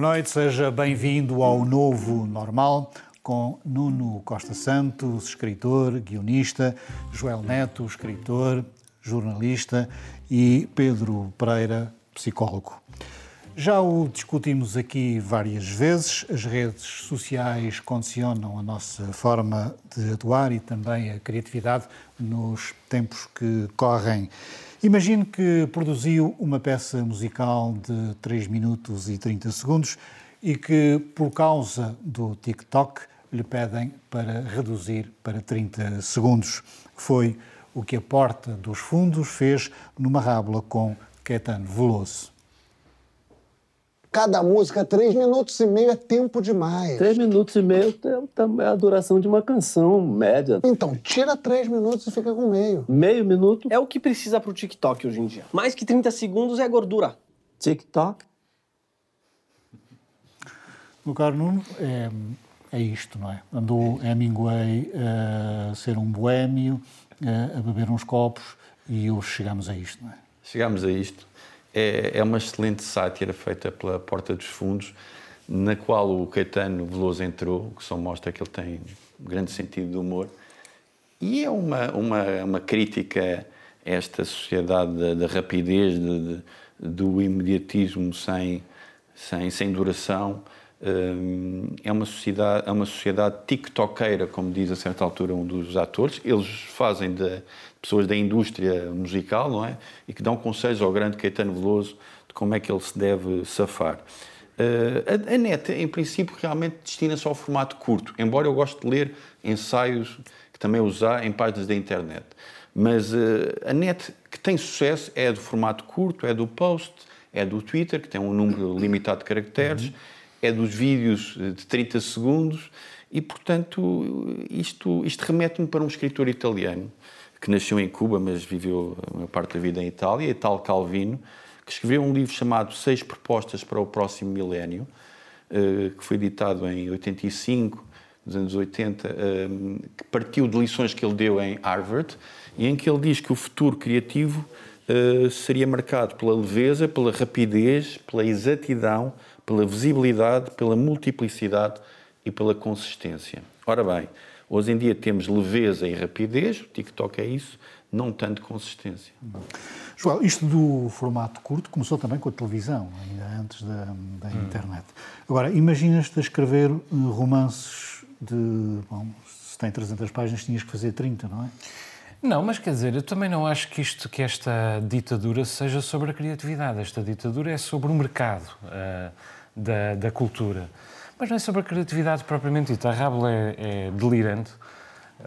Boa noite, seja bem-vindo ao Novo Normal com Nuno Costa Santos, escritor, guionista, Joel Neto, escritor, jornalista e Pedro Pereira, psicólogo. Já o discutimos aqui várias vezes, as redes sociais condicionam a nossa forma de atuar e também a criatividade nos tempos que correm. Imagine que produziu uma peça musical de 3 minutos e 30 segundos e que, por causa do TikTok, lhe pedem para reduzir para 30 segundos. Foi o que a Porta dos Fundos fez numa rábula com Caetano Veloso. Cada música, três minutos e meio é tempo demais. Três minutos e meio é a duração de uma canção média. Então, tira três minutos e fica com meio. Meio minuto? É o que precisa pro TikTok hoje em dia. Mais que 30 segundos é gordura. TikTok? O caro Nuno, é, é isto, não é? Andou Hemingway a ser um boêmio, a beber uns copos e hoje chegamos a isto, não é? Chegamos a isto é, é uma excelente sátira feita pela Porta dos Fundos, na qual o Caetano Veloso entrou, que só mostra que ele tem um grande sentido de humor. E é uma, uma, uma crítica a esta sociedade da, da rapidez, de, de, do imediatismo sem, sem, sem duração. É uma sociedade, é uma sociedade tiktokeira, como diz a certa altura um dos atores. Eles fazem de pessoas da indústria musical, não é? E que dão conselhos ao grande Caetano Veloso de como é que ele se deve safar. Uh, a, a net, em princípio, realmente destina-se ao formato curto, embora eu goste de ler ensaios que também usar em páginas da internet. Mas uh, a net que tem sucesso é do formato curto, é do post, é do Twitter, que tem um número limitado de caracteres. Uhum é dos vídeos de 30 segundos e, portanto, isto, isto remete-me para um escritor italiano que nasceu em Cuba, mas viveu a maior parte da vida em Itália, tal Calvino, que escreveu um livro chamado Seis Propostas para o Próximo Milénio, eh, que foi editado em 85, nos anos 80, eh, que partiu de lições que ele deu em Harvard, e em que ele diz que o futuro criativo eh, seria marcado pela leveza, pela rapidez, pela exatidão, pela visibilidade, pela multiplicidade e pela consistência. Ora bem, hoje em dia temos leveza e rapidez, o TikTok é isso, não tanto consistência. João, isto do formato curto começou também com a televisão, ainda antes da, da hum. internet. Agora, imaginas-te a escrever eh, romances de. Bom, se tem 300 páginas, tinhas que fazer 30, não é? Não, mas quer dizer, eu também não acho que isto, que esta ditadura seja sobre a criatividade. Esta ditadura é sobre o mercado. Uh, da, da cultura. Mas não é sobre a criatividade propriamente dita. A Rabel é, é delirante.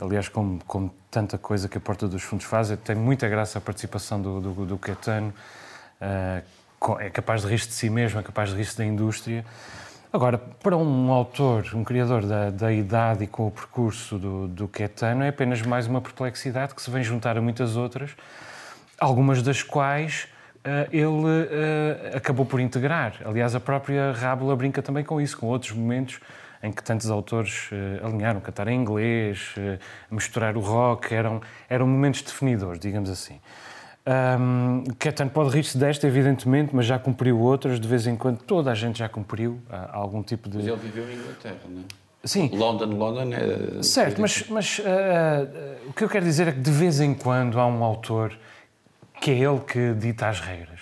Aliás, como, como, tanta coisa que a Porta dos Fundos faz, tem muita graça a participação do, do, do Caetano. Uh, é capaz de rir-se de si mesmo, é capaz de rir-se da indústria. Agora, para um autor, um criador da, da idade e com o percurso do, do Caetano, é apenas mais uma perplexidade que se vem juntar a muitas outras, algumas das quais ele eh, acabou por integrar. Aliás, a própria Rábula brinca também com isso, com outros momentos em que tantos autores uh, alinharam, cantar em inglês, uh, misturar o rock, eram, eram momentos definidores, digamos assim. Um, Ketan pode rir-se desta, evidentemente, mas já cumpriu outras, de vez em quando toda a gente já cumpriu uh, algum tipo de... Mas ele viveu em Inglaterra, não é? Sim. London, London é... Certo, mas, mas o que eu quero dizer é que de vez em quando há um autor que é ele que dita as regras.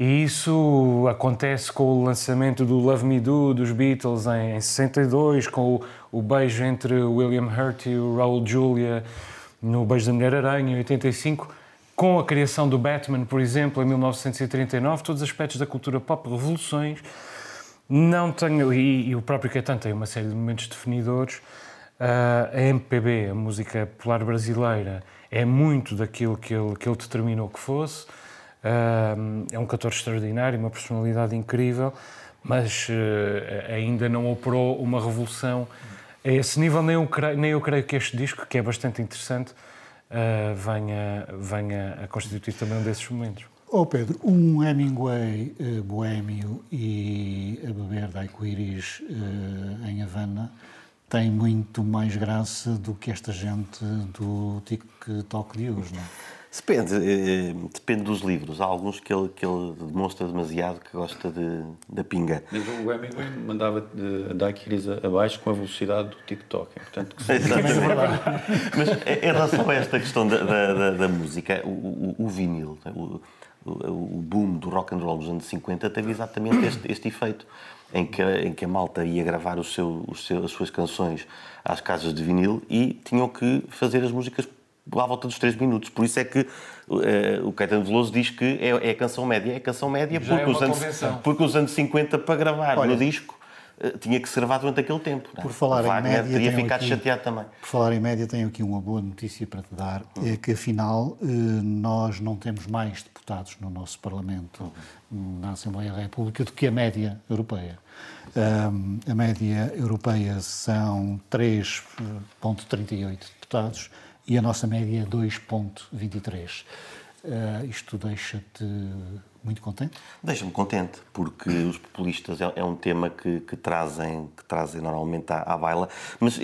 E isso acontece com o lançamento do Love Me Do dos Beatles em, em 62, com o, o, beijo entre William Hurt e o Raul Julia no Beijo da Mulher-Aranha em 85, com a criação do Batman, por exemplo, em 1939, todos os aspectos da cultura pop, revoluções. Não tenho, e, e o próprio Caetano tem uma série de momentos definidores. Uh, a MPB, a música popular brasileira, é muito daquilo que ele, que ele determinou que fosse. Uh, é um cantor extraordinário, uma personalidade incrível, mas uh, ainda não operou uma revolução a esse nível. Nem eu, creio, nem eu creio que este disco, que é bastante interessante, uh, venha, venha a constituir também um desses momentos. Oh Pedro, um Hemingway uh, boêmio e a beber daiquiris uh, em Havana tem muito mais graça do que esta gente do TikTok de hoje, não é? Depende, eh, depende dos livros. Há alguns que ele, que ele demonstra demasiado que gosta de, da pinga. Mas o Hemingway mandava daiquiris abaixo com a velocidade do TikTok. É, portanto, que Mas em relação a esta questão da, da, da música, o, o, o vinil, o, o, boom do rock and roll dos anos 50 teve exatamente este, este efeito. Em que, em que a malta ia gravar o seu, o seu, as suas canções às casas de vinil e tinham que fazer as músicas à volta dos 3 minutos. Por isso é que uh, o Caetano Veloso diz que é, é a canção média. É a canção média porque, é os anos, porque os anos 50 para gravar Olha, no disco tinha que ser gravado durante aquele tempo. Por falar em média, teria ficado aqui, chateado também. Por falar em média, tenho aqui uma boa notícia para te dar, é que afinal eh, nós não temos mais deputados no nosso Parlamento, na Assembleia da República, do que a média europeia. a média europeia são 3,38 deputados e a nossa média é 2,23. Uh, isto deixa-te muito contente? Deixa-me contente, porque os populistas é, é um tema que, que, trazem, que trazem normalmente à, à baila. Mas,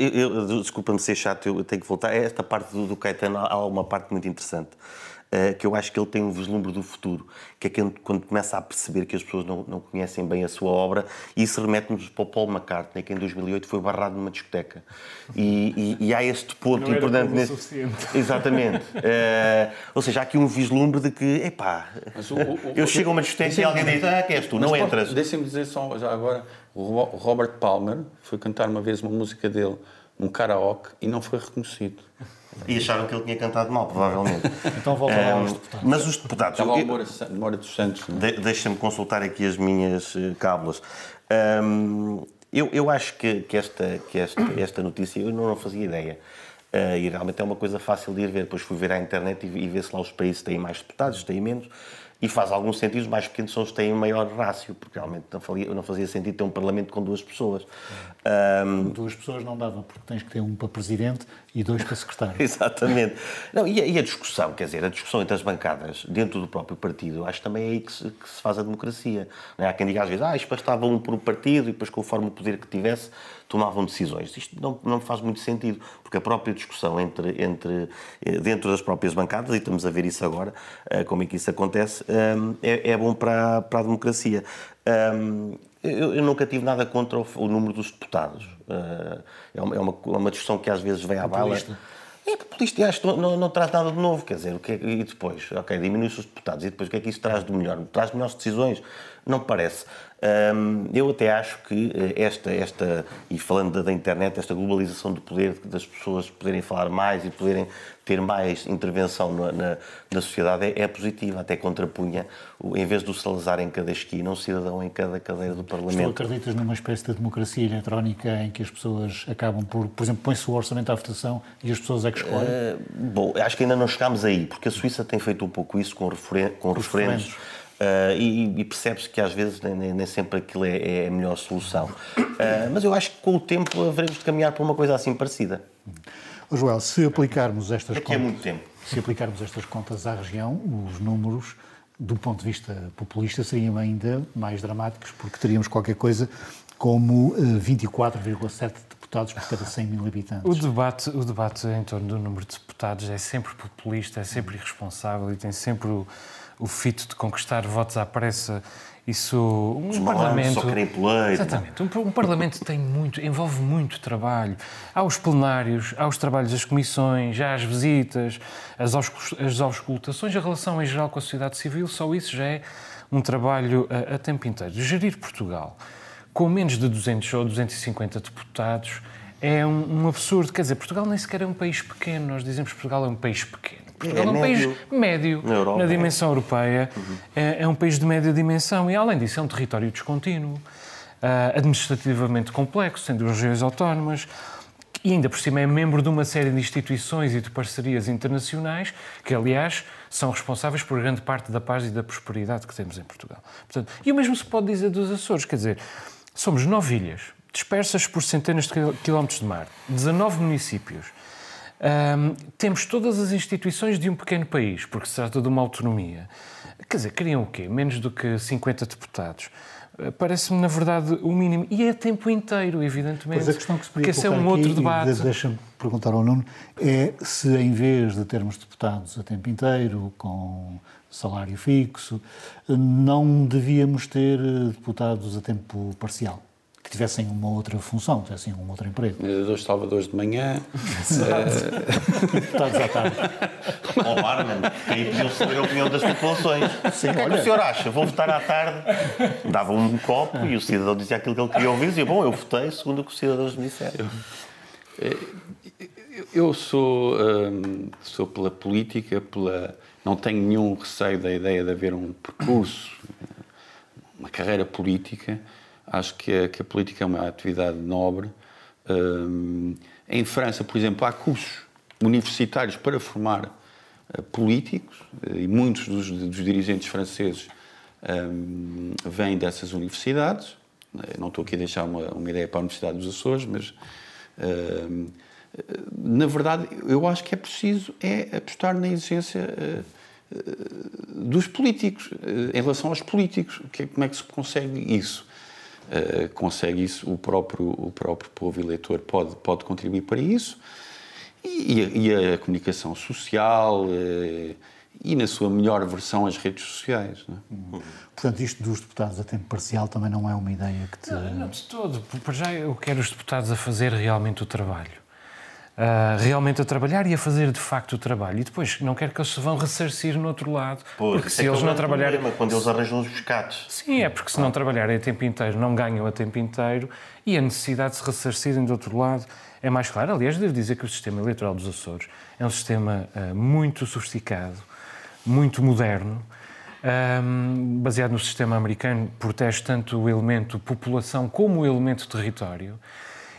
desculpa-me ser chato, eu tenho que voltar. Esta parte do, do Caetano, há uma parte muito interessante. Eh, que eu acho que ele tem um vislumbre do futuro, que é quando começa a perceber que as pessoas não, não conhecem bem a sua obra, e isso remete-nos para o Paul McCartney, que em 2008 foi barrado numa discoteca. E, e, e há este ponto não importante. Era nesse... suficiente. Exatamente. uh, ou seja, há aqui um vislumbre de que, epá, o, o, eu chego a uma discoteca e alguém diz, ah, que és tu, não entras. Deixem-me dizer só, já agora, o Robert Palmer foi cantar uma vez uma música dele num karaoke e não foi reconhecido. E acharam que ele tinha cantado mal, provavelmente. então volta lá aos deputados. Mas os deputados... Estava ao Moura, dos Santos. É? De, Deixa-me consultar aqui as minhas uh, cábulas. Um, eu, eu acho que, que, esta, que esta, esta notícia, eu não, não fazia ideia. Uh, e realmente é uma coisa fácil de ir ver. Depois fui ver à internet e, e ver se lá os países têm mais deputados, têm menos. E faz algum sentido, os mais pequenos são os que têm maior rácio, porque realmente não fazia, não fazia sentido ter um Parlamento com duas pessoas. Um... Duas pessoas não dava, porque tens que ter um para presidente e dois para secretário. Exatamente. Não, e, a, e, a, discussão, quer dizer, a discussão entre as bancadas dentro do próprio partido, acho que também é aí que se, que se faz a democracia. É? Há quem diga às vezes, ah, isto bastava um por um partido e depois, conforme o poder que tivesse, tomavam decisões. Isto não, não faz muito sentido, porque a própria discussão entre, entre, eh, dentro das próprias bancadas, e estamos a ver isso agora, eh, como é que isso acontece, é, é bom para, para a democracia. Eu, eu, nunca tive nada contra o, o número dos deputados. é, uma, é, uma, é uma discussão que às vezes vem à bala. É populista e acho que não, não, traz nada de novo, quer dizer, o que é, e depois, ok, diminui-se os deputados, e depois o que é que isso traz de melhor? Traz melhores decisões? Não parece. Eu até acho que eh, esta, esta, e falando da, internet, esta globalização do poder, das pessoas poderem falar mais e poderem ter mais intervenção na, na, na sociedade é, é, positiva, até contrapunha, em vez do Salazar em cada esquina, um cidadão em cada cadeira do Parlamento. Tu acreditas numa espécie de democracia eletrónica em que as pessoas acabam por, por exemplo, põe-se o orçamento à votação e as pessoas é que escolhem? Uh, bom, acho que ainda não chegámos aí, porque a Suíça tem feito um pouco isso com, referen com referendos Uh, e, e percebe-se que às vezes nem, nem sempre aquilo é, é, a melhor solução. Uh, mas eu acho que com o tempo haveremos de caminhar para uma coisa assim parecida. Oh, Joel, se aplicarmos estas Daqui contas, muito tempo. se aplicarmos estas contas à região, os números do ponto de vista populista seriam ainda mais dramáticos, porque teríamos qualquer coisa como 24,7 eh, deputados por cada 100 mil habitantes. O debate, o debate em torno do número de deputados é sempre populista, é sempre irresponsável e tem sempre o o fito de conquistar votos à pressa. Isso, um Os parlamento, só querem pleito. Exatamente. Um, um, parlamento tem muito, envolve muito trabalho. Há os plenários, há os trabalhos das comissões, há as visitas, as, as auscultações, a relação em geral com a sociedade civil, só isso já é um trabalho a, a tempo inteiro. Gerir Portugal com menos de 200 ou 250 deputados é um, um absurdo. Quer dizer, Portugal nem sequer é um país pequeno. Nós dizemos que Portugal é um país pequeno. Portugal é, é um médio. país médio na, Europa, na dimensão é. europeia, uhum. é, é, um país de média dimensão e, além disso, é um território descontínuo, uh, administrativamente complexo, duas regiões autónomas e, ainda por cima, é membro de uma série de instituições e de parcerias internacionais que, aliás, são responsáveis por grande parte da paz e da prosperidade que temos em Portugal. Portanto, e o mesmo se pode dizer dos Açores, quer dizer, somos nove ilhas, dispersas por centenas de quilómetros de mar, 19 municípios. Um, temos todas as instituições de um pequeno país, porque se trata de uma autonomia. Quer dizer, queriam o quê? Menos do que 50 deputados. Uh, Parece-me, na verdade, o mínimo. E é tempo inteiro, evidentemente. Mas a questão que se porque esse é um aqui, outro debate. de- Deixa-me perguntar ao Nuno, é se em vez de termos deputados a tempo inteiro, com salário fixo, não devíamos ter eh, deputados a tempo parcial, tivessem uma outra função, tivessem um outro emprego. Dois salvadores de manhã, Deputados à tarde. Ó barman, que aí podiam saber a opinião das populações. o que é que o senhor acha? Vou votar à tarde. Dava um copo e o cidadão dizia aquilo que ele queria ouvir. Dizia, bom, eu votei segundo o que os cidadãos me disseram. Eu sou, hum, sou pela política, pela, não tenho nenhum receio da ideia de haver um percurso, uma carreira política. Acho que a, que a política é uma atividade nobre. Hum, em França, por exemplo, há cursos universitários para formar eh, políticos eh, e muitos dos, dos dirigentes franceses hum, vêm dessas universidades. Eh, Não estou aqui a deixar uma, uma ideia para a Universidade dos Açores, mas hum, na verdade, eu acho que é preciso é apostar na exigência eh, dos políticos, em relação aos políticos. Que é- como é que se consegue isso? Eh, consegue isso, o próprio, o próprio povo eleitor pode, pode contribuir para isso. E, e a, e a comunicação social eh, e, na sua melhor versão, as redes sociais. não é? Portanto, isto dos deputados a tempo parcial também não é uma ideia que te... Não, de todo. Para já eu quero os deputados a fazer realmente o trabalho. Ah, realmente a trabalhar e a fazer de facto o trabalho. E depois não quero que eles se vão ressarcir no outro lado. Pois, porque isso se é é eles não trabalharem. problema, quando eles arranjam os pescados. Sim, é porque se não trabalharem a tempo inteiro, não ganham a tempo inteiro e a necessidade de se ressarcirem do outro lado é mais clara. Aliás, devo dizer que o sistema eleitoral dos Açores é um sistema ah, muito sofisticado, muito moderno, ahm, baseado no sistema americano, protege tanto o elemento população como o elemento território.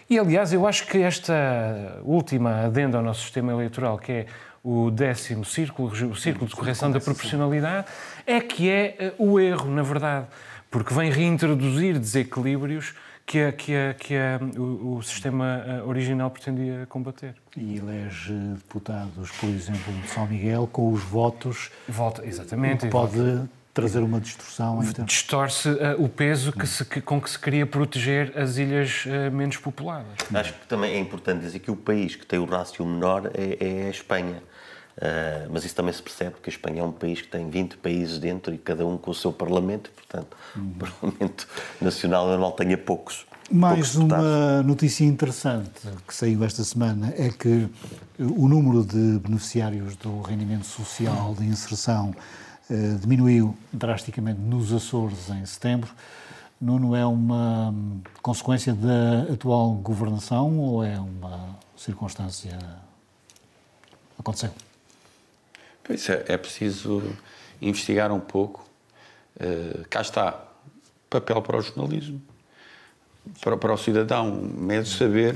E, aliás, eu acho que esta última adenda ao nosso sistema eleitoral, que é o décimo círculo, o círculo de correção da proporcionalidade, é que é eh, o erro, na verdade, porque vem reintroduzir desequilíbrios que, a- que, a- que a- o, o sistema eh, original pretendia combater. E elege deputados, por exemplo, de São Miguel, com os votos, Volta, exatamente. pode trazer uma distorção termos... Distorce eh, o peso que se- que- com que se queria proteger as ilhas eh, menos populadas. Acho que também é importante dizer que o país que tem o rácio menor é, é a Espanha. Ah, mas isso também se percebe, porque a Espanha é um país que tem 20 países dentro e cada um com o seu parlamento, portanto, o Parlamento Nacional normal tenha poucos. Mais poucos deputados. uma notícia interessante que saiu esta semana é que o número de beneficiários do rendimento social de inserção diminuiu drasticamente nos Açores em setembro. Nuno, é uma hum, consequência da atual governação ou é uma circunstância aconteceu? Pois é, é preciso investigar um pouco. Eh, cá está, papel para o jornalismo, para, para o cidadão, de saber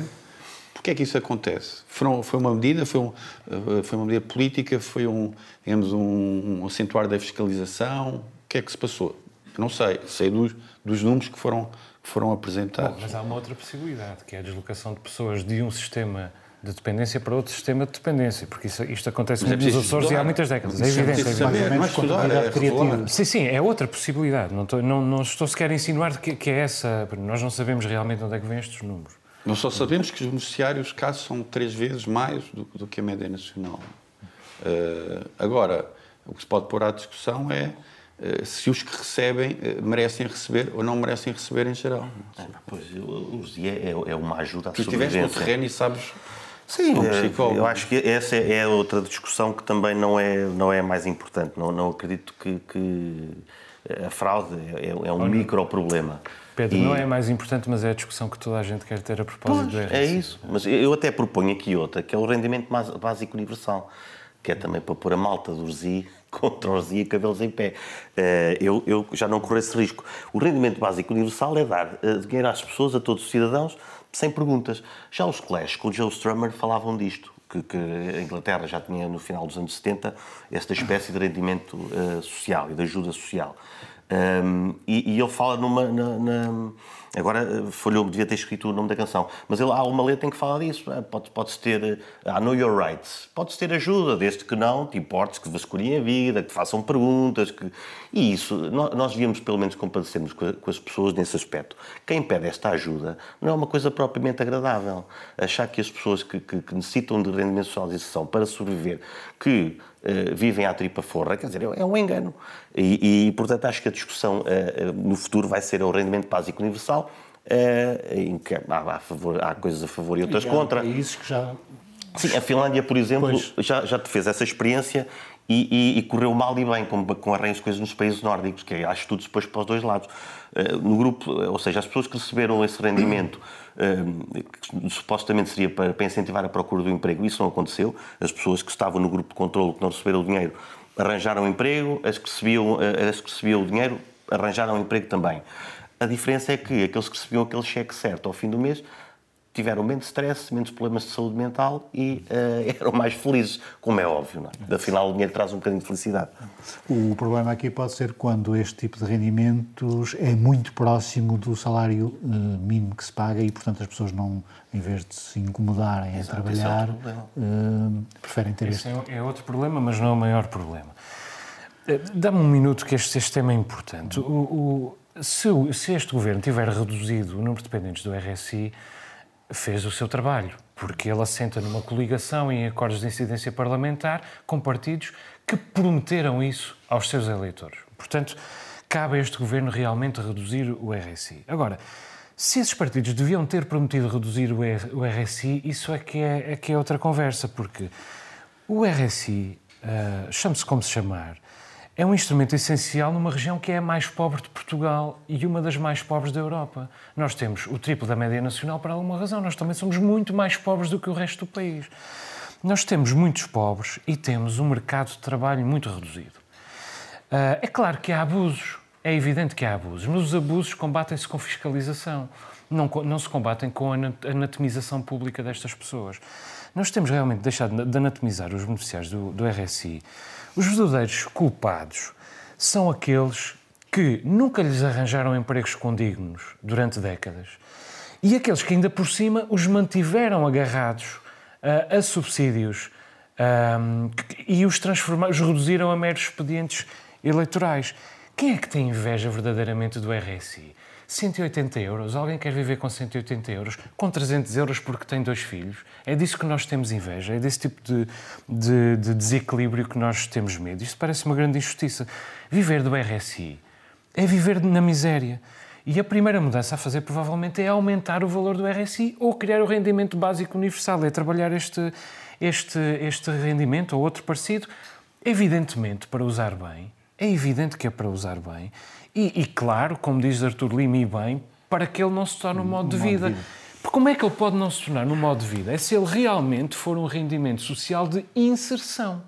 porque é que isso acontece. Foram, foi uma medida, foi, um, eh, foi uma medida política, foi um, digamos, um, um acentuar da fiscalização. O que é que se passou? Eu não sei, sei dos, dos números que foram, que foram apresentados. Mas há uma outra possibilidade, que é a deslocação de pessoas de um sistema de dependência para outro sistema de dependência, porque isso- isto acontece Mas é muito nos Açores e há muitas décadas, é evidente. é evidente. não é estudar, é criativa. Sim, sim, é outra possibilidade. Não estou, não, não estou sequer a insinuar que, que é essa. Nós não sabemos realmente onde é que vêm estes números. Nós só sabemos que os beneficiários cá são três vezes mais do, do que a média nacional. Eh, agora, o que se pode pôr à discussão é eh, se os que recebem eh, merecem receber ou não merecem receber em geral. Ah, Pois, o Zia é, é uma ajuda à Tu estiveste no sobrevivência. terreno e sabes. Sim, psicólogo. eu acho que essa é outra discussão que também não é, não é mais importante. Não, não acredito que, que a fraude é, é um micro-problema. Pedro, E- não é mais importante, mas é a discussão que toda a gente quer ter a propósito do Pois, RSI. é isso. Mas eu até proponho aqui outra, que é o rendimento básico universal, que é também para pôr a malta do RSI contra o RSI e cabelos em pé. Eh, Eu, eu já não corro esse risco. O rendimento básico universal é dar eh, dinheiro às pessoas, a todos os cidadãos, sem perguntas. Já os colégios com o Joe Strummer falavam disto. Que, que a Inglaterra já tinha no final dos anos 70, esta espécie de rendimento uh, social e de ajuda social. Um, e, e, ele fala numa. Na, na, agora eh, falhou-me, devia ter escrito o nome da canção, mas ele, há uma letra em que fala disso. Pode-se pode ter. Ah, know your rights. Pode-se ter ajuda, desde que não te importes que vasculhem a vida, que façam perguntas. Que... E isso, nós, nós devíamos pelo menos compadecermos com, com as pessoas nesse aspecto. Quem pede esta ajuda não é uma coisa propriamente agradável. Achar que as pessoas que, que, que necessitam de rendimento social de para sobreviver, que vivem à tripa forra, quer dizer, é, é um engano. E, e, portanto, acho que a discussão uh, no futuro vai ser o rendimento básico universal, em que há, favor, há, coisas a favor e outras e contra. países que já... Sim, a Finlândia, por exemplo, já, já fez essa experiência e, e, e, correu mal e bem, como, com as coisas nos países nórdicos, que há estudos depois para os dois lados. no grupo, ou seja, as pessoas que receberam esse rendimento que supostamente seria para, para, incentivar a procura do emprego. Isso não aconteceu. As pessoas que estavam no grupo de controle, que não receberam o dinheiro, arranjaram emprego, as que recebiam, as que recebiam o dinheiro arranjaram emprego também. A diferença é que aqueles que recebiam aquele cheque certo ao fim do mês tiveram menos stress, menos problemas de saúde mental e uh, eram mais felizes, como é óbvio. Não é? Afinal, o dinheiro traz um bocadinho de felicidade. O problema aqui pode ser quando este tipo de rendimentos é muito próximo do salário uh, mínimo que se paga e, portanto, as pessoas não, em vez de se incomodarem Exato, a trabalhar, é uh, preferem ter esse este... é outro problema, mas não é o maior problema. Dá-me um minuto que este, este tema é importante. O, o, se, se este governo tiver reduzido o número de dependentes do RSI, fez o seu trabalho, porque ele assenta numa coligação em acordos de incidência parlamentar com partidos que prometeram isso aos seus eleitores. Portanto, cabe a este governo realmente reduzir o RSI. Agora, se esses partidos deviam ter prometido reduzir o RSI, isso é que é, é que é outra conversa, porque o RSI, uh, chame-se como se chamar, é um instrumento essencial numa região que é a mais pobre de Portugal e uma das mais pobres da Europa. Nós temos o triplo da média nacional por alguma razão. Nós também somos muito mais pobres do que o resto do país. Nós temos muitos pobres e temos um mercado de trabalho muito reduzido. Uh, é claro que há abusos, é evidente que há abusos, mas os abusos combatem-se com fiscalização, não, não se combatem com a anatomização pública destas pessoas. Nós temos realmente deixado de anatomizar os beneficiários do, do RSI os verdadeiros culpados são aqueles que nunca lhes arranjaram empregos condignos durante décadas e aqueles que ainda por cima os mantiveram agarrados uh, a subsídios um, e os transformaram, os reduziram a meros expedientes eleitorais. Quem é que tem inveja verdadeiramente do RSI? 180 euros. Alguém quer viver com 180 euros? Com 300 euros porque tem dois filhos? É disso que nós temos inveja? É desse tipo de, de, de desequilíbrio que nós temos medo? Isto parece uma grande injustiça. Viver do RSI é viver na miséria. E a primeira mudança a fazer, provavelmente, é aumentar o valor do RSI ou criar o rendimento básico universal, é trabalhar este, este, este rendimento ou outro parecido, evidentemente para usar bem. É evidente que é para usar bem. E, e, claro, como diz Artur Lima e bem, para que ele não se torne um modo, de, vida. de vida. Porque como é que ele pode não se tornar um modo de vida? É se ele realmente for um rendimento social de inserção.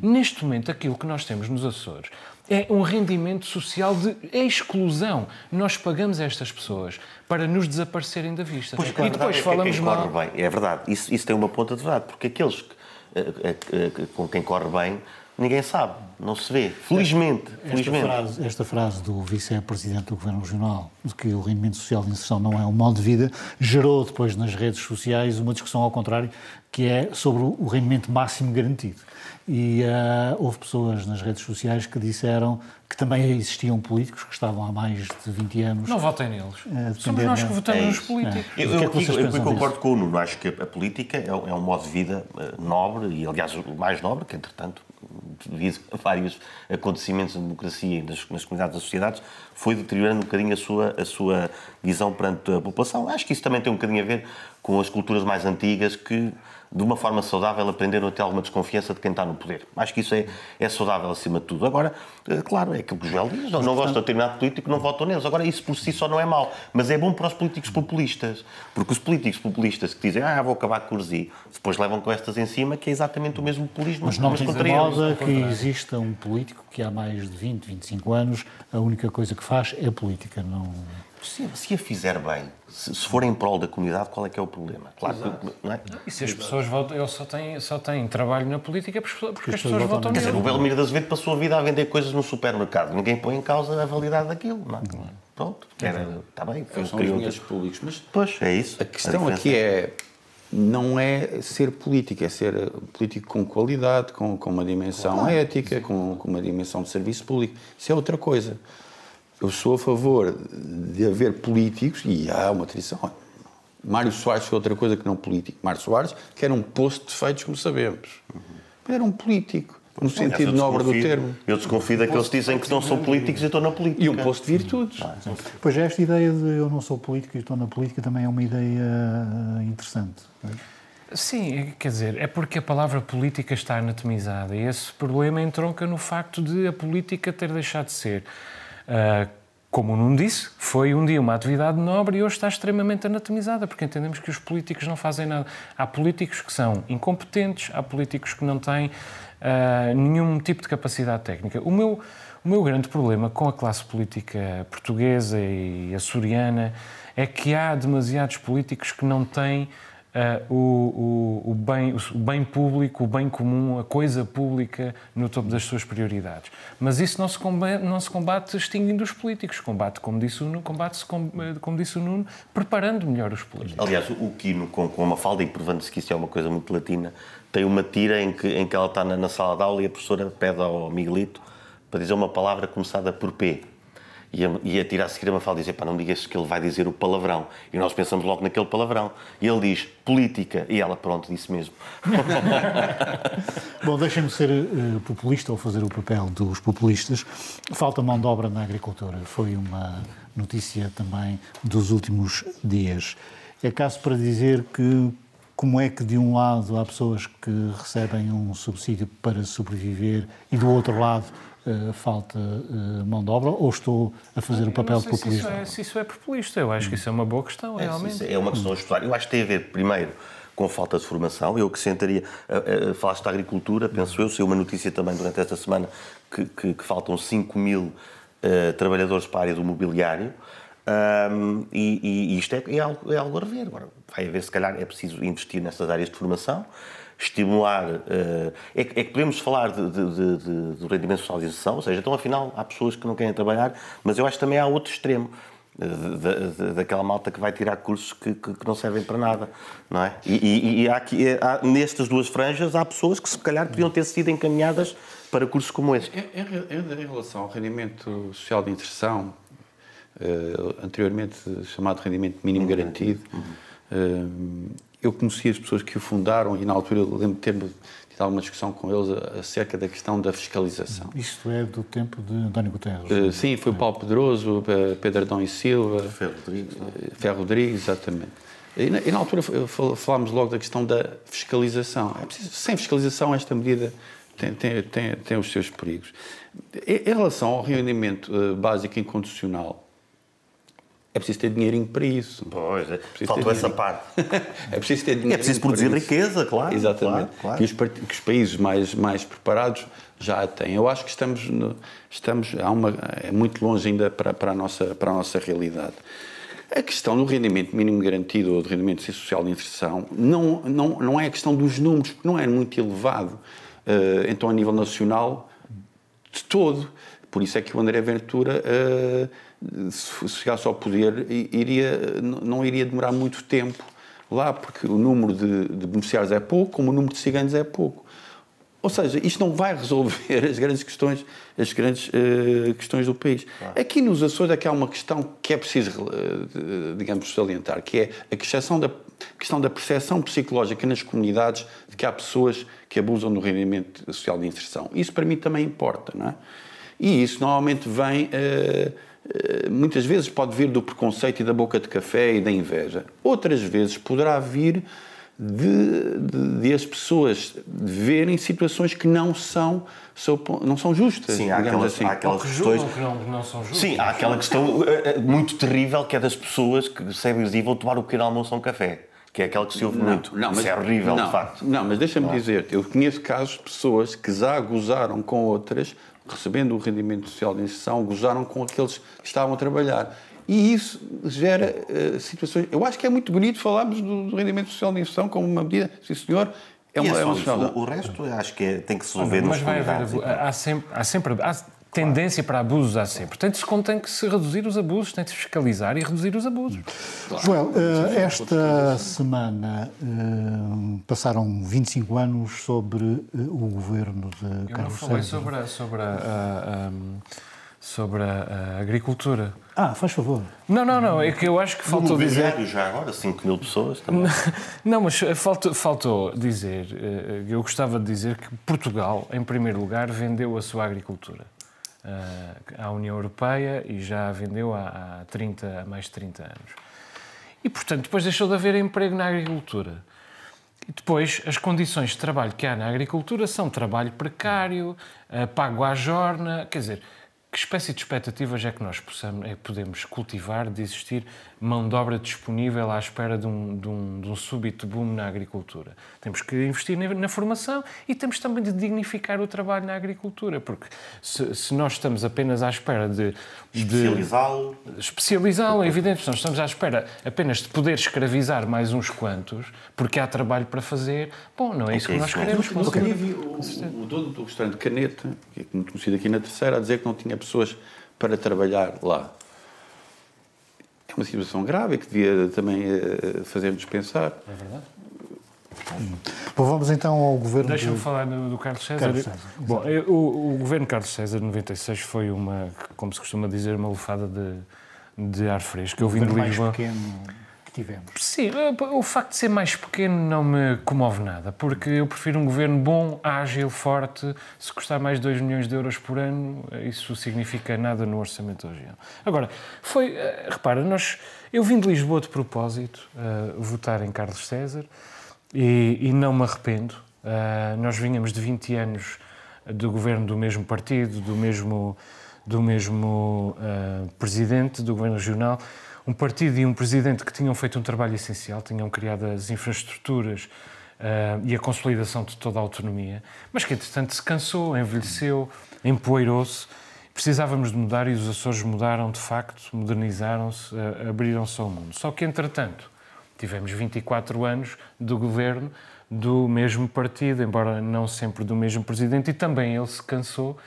Neste momento, aquilo que nós temos nos Açores é um rendimento social de exclusão. Nós pagamos a estas pessoas para nos desaparecerem da vista. Pois, e depois é falamos mal. Bem. É verdade, isso, isso tem uma ponta de verdade, porque aqueles que, eh, eh, com quem corre bem ninguém sabe, não se vê. Felizmente. Esta, felizmente. Frase, esta frase do vice-presidente do Governo Regional, de que o rendimento social de inserção não é um modo de vida, gerou depois nas redes sociais uma discussão ao contrário, que é sobre o rendimento máximo garantido. E uh, houve pessoas nas redes sociais que disseram que também existiam políticos que estavam há mais de 20 anos. Não votem neles. Uh, Somos nós que votamos é nos políticos. É. Eu, eu, que é eu, eu concordo com o Nuno. Acho que a política é, é um modo de vida uh, nobre e, aliás, o mais nobre, que, entretanto, devido a vários acontecimentos na democracia e nas comunidades das sociedades, foi deteriorando um bocadinho a sua, a sua visão perante a população. Acho que isso também tem um bocadinho a ver com as culturas mais antigas que de uma forma saudável, aprenderam a ter alguma desconfiança de quem está no poder. Acho que isso é, é saudável acima de tudo. Agora, eh, claro, é aquilo que o Joel diz, não, não gostam de determinado político, não votam neles. Agora, isso por si só não é mau, mas é bom para os políticos populistas, porque os políticos populistas que dizem, ah, vou acabar com o Corsi, depois levam com estas em cima, que é exatamente o mesmo populismo. Mas não se incomoda que exista um político que há mais de 20, 25 anos, a única coisa que faz é política, não... Se, se a fizer bem, se, se for em prol da comunidade, qual é que é o problema? Claro que, não é? E se as pessoas votam, ele só tem, só tem trabalho na política porque, porque as pessoas pessoas votam votam Quer dizer, o nele. Belmiro de Azevedo passou a vida a vender coisas no supermercado. Ninguém põe em causa a validade daquilo, não é? Pronto, era, está bem. Foi, São dinheiros públicos. Mas Pois, é isso. a questão diferença. aqui é não é ser político, é ser político com qualidade, com, com uma dimensão ética, com, com uma dimensão de serviço público. Isso é outra coisa. Eu sou a favor de haver políticos, e há uma tradição. Mário Soares foi outra coisa que não político. Mário Soares, que era um poço de defeitos, como sabemos. Era um político, no sentido eu nobre do termo. Eu desconfio daqueles que dizem que não são políticos e estão na política. E um poço de virtudes. Pois esta ideia de eu não sou político e estou na política também é uma ideia eh, interessante. Sim, quer dizer, é porque a palavra política está anatomizada e esse problema entronca no facto de a política ter deixado de ser, ah, como o Nuno disse, foi um dia uma atividade nobre e hoje está extremamente anatomizada, porque entendemos que os políticos não fazem nada. Há políticos que são incompetentes, há políticos que não têm ah, nenhum tipo de capacidade técnica. O meu, o meu grande problema com a classe política portuguesa e açoriana é que há demasiados políticos que não têm ah, o, o, o, bem, o bem público, o bem comum, a coisa pública no topo das suas prioridades. Mas isso não se combate, não se combate extinguindo os políticos, combate, como disse o Nuno, combate-se, como, eh, como disse o Nuno, preparando melhor os políticos. Aliás, o Quino, com, com uma falda, e provando-se que isso é uma coisa muito latina, tem uma tira em que, em que ela está na, na sala de aula e a professora pede ao Miguelito para dizer uma palavra começada por P. E a, e a seguir a Mafalda dizer, pá, não digas que ele vai dizer o palavrão. E nós pensamos logo naquele palavrão. E ele diz, política. E ela, pronto, disse mesmo. Bom, deixem-me ser eh, populista ou fazer o papel dos populistas. Falta mão de obra na agricultura. Foi uma notícia também dos últimos dias. É caso para dizer que como é que de um lado há pessoas que recebem um subsídio para sobreviver e do outro lado falta eh, mão de obra ou estou a fazer o papel de não sei se isso, populista? é, se isso é populista, eu acho que isso é uma boa questão, realmente. Isso é uma questão a estudar. Eu acho que tem a ver, primeiro, com a falta de formação. Eu acrescentaria, falaste da agricultura, penso eu, saiu uma notícia também durante esta semana que, que, que faltam 5 mil uh, trabalhadores para a área do mobiliário. Um, e, e isto é, é, algo, é algo a rever. Agora, vai haver, se calhar, é preciso investir nessas áreas de formação, estimular. Uh, é, que- é que podemos falar de, de, de, do rendimento social de inserção, ou seja, então, afinal, há pessoas que não querem trabalhar, mas eu acho que também há outro extremo. eh, da- da- daquela malta que vai tirar cursos que, que- que não servem para nada, não é? E, e- e há aqui, é- há- nestas duas franjas há pessoas que se calhar podiam ter sido encaminhadas para cursos como este. Em, em- em relação ao rendimento social de inserção, eh, anteriormente chamado rendimento mínimo garantido, eh, eu conheci as pessoas que o fundaram e na altura eu lembro de ter tido alguma discussão com eles acerca da questão da fiscalização. Isto é do tempo de António Guterres. Eh, sim, foi o Paulo Pedroso, Pedro Adão e Silva, Ferro Rodrigues, não é? eh, Ferro Rodrigues, exatamente. E na, e na altura fal- falámos logo da questão da fiscalização. É preciso- sem fiscalização, esta medida tem, tem, tem, tem os seus perigos. Em, em relação ao rendimento eh, básico incondicional, é preciso ter dinheirinho para isso. Pois, é. Preciso faltou essa parte. É preciso ter dinheiro. É preciso produzir riqueza, claro. Exatamente. claro, claro. Que, os, que os países mais, mais preparados já a têm. Eu acho que estamos, no- estamos há uma, é muito longe ainda para, para, a nossa, para a nossa realidade. A questão do rendimento mínimo garantido ou do rendimento social de inserção não, não, não é a questão dos números, porque não é muito elevado. Eh, então, a nível nacional, de todo. Por isso é que o André Ventura, eh, se se chegasse ao poder, iria, não iria demorar muito tempo lá, porque o número de, de beneficiários é pouco, como o número de ciganos é pouco. Ou seja, isto não vai resolver as grandes questões, as grandes eh, questões do país. Aqui nos Açores é que há uma questão que é preciso, eh, digamos, salientar, que é a questão da, questão da percepção psicológica nas comunidades de que há pessoas que abusam do rendimento social de inserção. Isso para mim também importa, não é? E isso normalmente vem, eh, muitas vezes pode vir do preconceito e da boca de café e da inveja. Outras vezes poderá vir de, de- de as pessoas verem situações que não são, são- não são justas. Sim, há aquelas, assim. há aquelas que questões. que não, que não são justos. Sim, há aquela questão eh, eh, muito terrível que é das pessoas que recebem e vão tomar o pequeno almoço a um café. Que é aquela que se ouve muito. Isso é horrível, não, de facto. Não, mas deixa-me dizer-te, eu conheço casos de pessoas que já gozaram com outras, recebendo o rendimento social de inserção, gozaram com aqueles que estavam a trabalhar. E isso gera uh, situações. Eu acho que é muito bonito falarmos do, do rendimento social de inserção como uma medida. Sim, senhor. É uma, é, uma o, o resto acho que é, tem que se resolver Mas nas vai haver. abu- Há sempre. Há sempre há tendência para abusos, há sempre. Portanto, se contém que se reduzir os abusos, tem que se fiscalizar e reduzir os abusos. Joel, eh, esta semana eh, passaram 25 anos sobre eh, o governo de Eu não Carlos falei César. sobre a, sobre a, a- a- sobre a, a agricultura. Ah, faz favor. Não, não, não. É que eu acho que faltou dizer. já agora, 5 mil pessoas também. Não, mas faltou, faltou dizer, eu gostava de dizer que Portugal, em primeiro lugar, vendeu a sua agricultura à União Europeia e já a vendeu há, há 30, há mais de 30 anos. E, portanto, depois deixou de haver emprego na agricultura. E depois, as condições de trabalho que há na agricultura são trabalho precário, eh, pago à jorna, quer dizer, que espécie de expectativas é que nós possamos, é podemos cultivar de existir mão de obra disponível à espera de um, de um, de um súbito boom na agricultura? Temos que investir na, na formação e temos também de dignificar o trabalho na agricultura, porque se, se nós estamos apenas à espera de... Especializá-lo. especializá-lo, é evidente, se nós estamos à espera apenas de poder escravizar mais uns quantos, porque há trabalho para fazer, bom, não é isso que nós queremos. Vi o, o dono do restaurante Caneta, que é muito conhecido aqui na Terceira, a dizer que não tinha pessoas para trabalhar lá. É uma situação grave que devia também eh, fazer-nos pensar. É verdade. Bom, vamos então ao governo Deixa-me de... falar do, do Carlos César. Carlos César, Bom, eu- o, o governo Carlos César de 96 foi uma, como se costuma dizer, uma lufada de, de ar fresco. Eu vim de Lisboa. pequeno que tivemos. Sim, o facto de ser mais pequeno não me comove nada, porque eu prefiro um governo bom, ágil, forte. Se custar mais de 2 milhões de euros por ano, isso significa nada no orçamento região. Agora, foi, eh, repara, nós, eu vim de Lisboa de propósito eh, votar em Carlos César e, e não me arrependo. Eh, nós vinhamos de 20 anos do governo do mesmo partido, do mesmo, do mesmo eh, presidente do governo regional um partido e um presidente que tinham feito um trabalho essencial, tinham criado as infraestruturas eh, e a consolidação de toda a autonomia, mas que entretanto se cansou, envelheceu, empoeirou-se. Precisávamos de mudar e os Açores mudaram de facto, modernizaram-se, eh, abriram-se ao mundo. Só que entretanto tivemos 24 anos do governo do mesmo partido, embora não sempre do mesmo presidente, e também ele se cansou.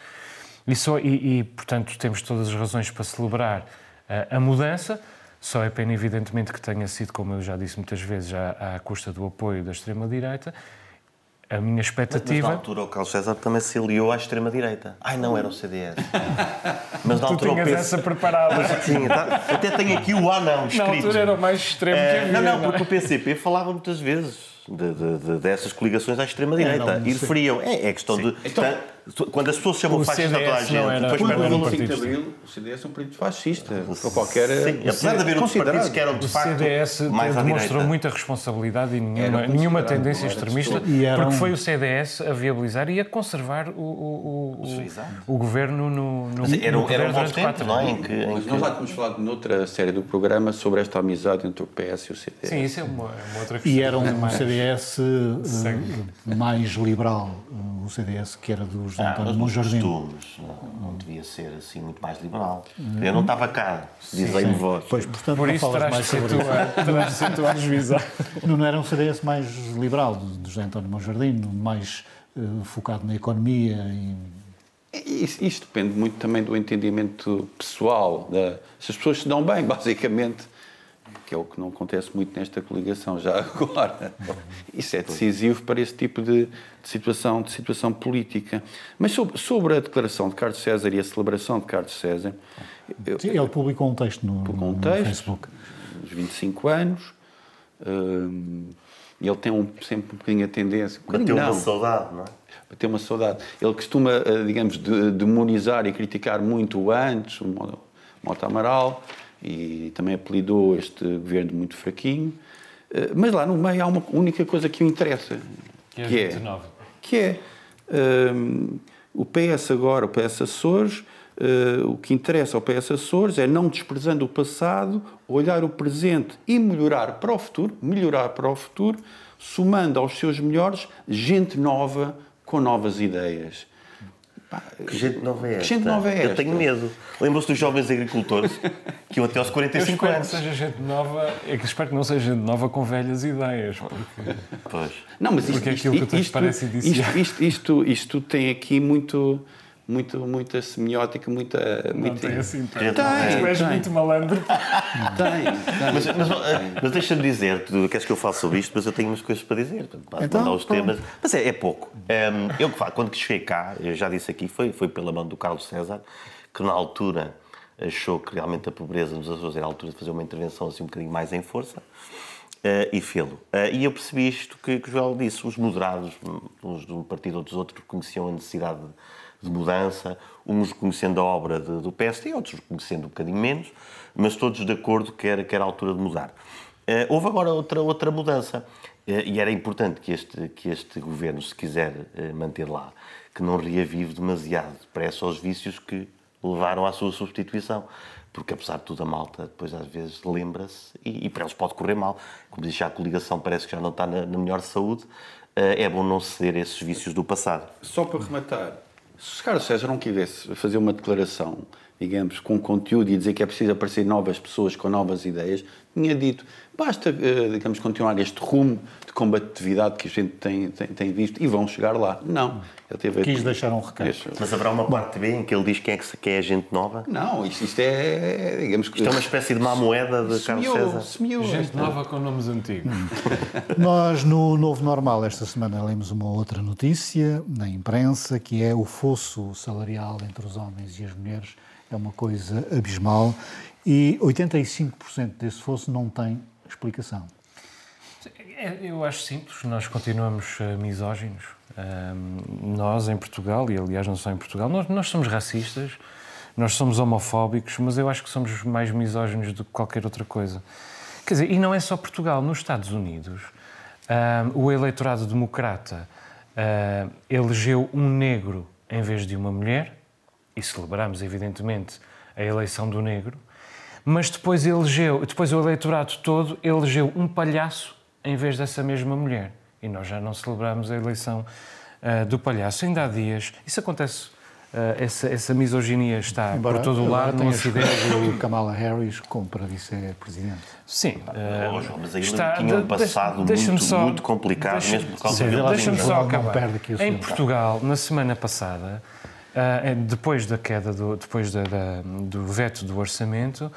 E, só, e, e, portanto, temos todas as razões para celebrar eh, a mudança. Só é pena, evidentemente, que tenha sido, como eu já disse muitas vezes, à, à custa do apoio da extrema-direita. A minha Mas na expectativa. altura o Carlos César também se aliou à extrema-direita. Ai, não era o CDS. Mas na Tu altura o tinhas essa preparada. Sim, tá- até tenho aqui o A não Na escrito. altura era o mais extremo que Eh, havia. não, não, é? porque o PCP falava muitas vezes de, de- de- dessas coligações à extrema-direita um e referiam. É, é questão de. tá- quando as pessoas chamam O fascista a toda a CDS gente, não era- depois um vão- 5 de partido, Abril, o CDS é um partido fascista. Para qualquer. Sim, apesar de haver outros partidos que eram de O facto CDS mais à demonstrou muita responsabilidade e nenhuma, nenhuma tendência extremista. E porque um- foi o CDS a viabilizar e a conservar o, o, o, o, o governo no, no, era, no um- era um bom tempo, não é? Em que, em Mas que- nós já tínhamos falado noutra série do programa sobre esta amizade entre o PS e o CDS. Sim, isso é uma, é uma outra questão. E era um Mais- CDS eh, mais liberal, eh, o CDS que era do José Ah, António mas nos Monjardim. costumes, não, não devia ser assim muito mais liberal. Eu não estava cá, dizei-me vós. Pois, portanto, Por não isso falas mais sobre isso. tu a. Não, não era um CDS mais liberal, do José António Monjardim, mais eh, focado na economia e Isso, isto depende muito também do entendimento pessoal. Da, se as pessoas se dão bem, basicamente, que é o que não acontece muito nesta coligação já agora. Isso é decisivo para esse tipo de, de situação, de situação política. Mas sobre, sobre a declaração de Carlos César e a celebração de Carlos César, eu, Sim, ele publicou um texto no, Publicou um no texto. Facebook. uns 25 anos, hum, ele tem um, sempre um bocadinho a tendência. Um Bateu uma saudade, não é? ter uma saudade. Ele costuma, eh, digamos, de- demonizar e criticar muito antes, o Mo- Mota Amaral, e também apelidou este governo muito fraquinho. Eh, Mas lá no meio há uma única coisa que o interessa, Que é que é, 29. que é hum, o PS agora, o PS Açores, eh, o que interessa ao PS Açores é não desprezando o passado, olhar o presente e melhorar para o futuro, melhorar para o futuro, somando aos seus melhores gente nova com novas ideias. Que gente nova é esta? Que gente nova é Eu esta? tenho medo. Lembram-se dos jovens agricultores que iam até aos Eu 45 espero que anos. seja gente nova, é que espero que não seja gente nova com velhas ideias, porque Pois. Não, mas isto, Porque isto, aquilo que tu isto, parece isto, isto, isto, isto tem aqui muito, muito, muita semiótica, muita... não muita... tem assim. Tem, é- tu és tem. muito malandro. Tem, tem. Mas, mas, mas deixa-me dizer, tu queres que eu fale sobre isto, mas eu tenho umas coisas para dizer. Posso Então, mandar os pronto. temas. Mas é, é pouco. Hum, eu que falo, quando cheguei cá, eu já disse aqui, foi, foi pela mão do Carlos César, que na altura achou que realmente a pobreza nos Açores era a altura de fazer uma intervenção assim um bocadinho mais em força. Eh, e fê-lo. Eh, e eu percebi isto que, que o Joel disse: os moderados, uns de um partido ou dos outros, reconheciam a necessidade de mudança, uns reconhecendo a obra de- do PSD, outros reconhecendo um bocadinho menos, mas todos de acordo que era, que era a altura de mudar. Eh, houve agora outra, outra mudança. E era importante que este, que este governo, se quiser manter lá, que não reavive demasiado depressa os vícios que levaram à sua substituição. Porque, apesar de tudo, a malta depois às vezes lembra-se e, e para eles pode correr mal. Como diz já a coligação, parece que já não está na, na melhor saúde. eh, é bom não ceder a esses vícios do passado. Só para rematar, se Carlos César não quisesse fazer uma declaração, digamos, com conteúdo e dizer que é preciso aparecer novas pessoas com novas ideias, tinha dito, basta, eh, digamos, continuar este rumo de combatividade que a gente tem, tem, tem visto e vão chegar lá. Não. Ele teve Quis deixar um recado. Mas haverá uma parte B em que ele diz quem é, que, é a gente nova? Não, isto, isto é, digamos que... Isto é uma espécie de má moeda de Carlos César. semeou Gente nova com nomes antigos. Nós, no Novo Normal, esta semana, lemos uma outra notícia na imprensa, que é o fosso salarial entre os homens e as mulheres. É uma coisa abismal e 85% desse fosso não tem explicação. É, Eu acho simples, nós continuamos eh, misóginos. Nós, em Portugal, e aliás não só em Portugal, nós, nós somos racistas, nós somos homofóbicos, mas eu acho que somos mais misóginos do que qualquer outra coisa. Quer dizer, e não é só Portugal, nos Estados Unidos, o eleitorado democrata elegeu um negro em vez de uma mulher, e celebramos, evidentemente, a eleição do negro, mas depois elegeu, depois o eleitorado todo elegeu um palhaço em vez dessa mesma mulher. E nós já não celebramos a eleição ah, do palhaço. Ainda há dias, isso acontece, ah, essa, essa misoginia está por todo o lado, tem no a Ocidente. escolha do Kamala Harris como para vice-presidente. Sim. Oh, João, mas aí está- tinha um passado deixa-me muito, só- muito complicado, deixa- mesmo por causa Sim, lá Deixa-me Não só acabar. aqui o Em. Portugal, na semana passada, eh, depois da queda, do, depois da- da- do veto do orçamento,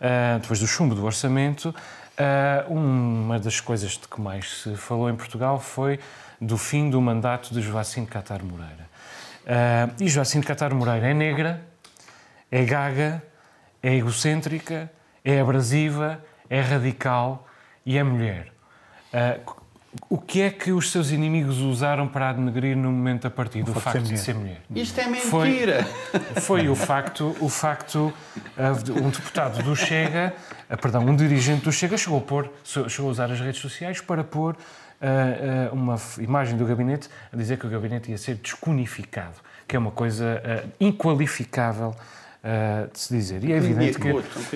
ah, depois do chumbo do orçamento, ah, uma das coisas de que mais se falou em Portugal foi do fim do mandato de Joacim Catar Moreira. E Joacim Catar Moreira é negra, é gaga, é egocêntrica, é abrasiva, é radical e é mulher. O que é que os seus inimigos usaram para denegrir no momento a partir do facto de facto ser de ser mulher? Isto é Foi- mentira! Foi o facto, o facto de um deputado do Chega, perdão, um dirigente do Chega chegou a, pôr, chegou a usar as redes sociais para pôr ah, ah, uma imagem do gabinete a dizer que o gabinete ia ser desconificado, que é uma coisa ah, inqualificável ah, de se dizer. E é evidente que,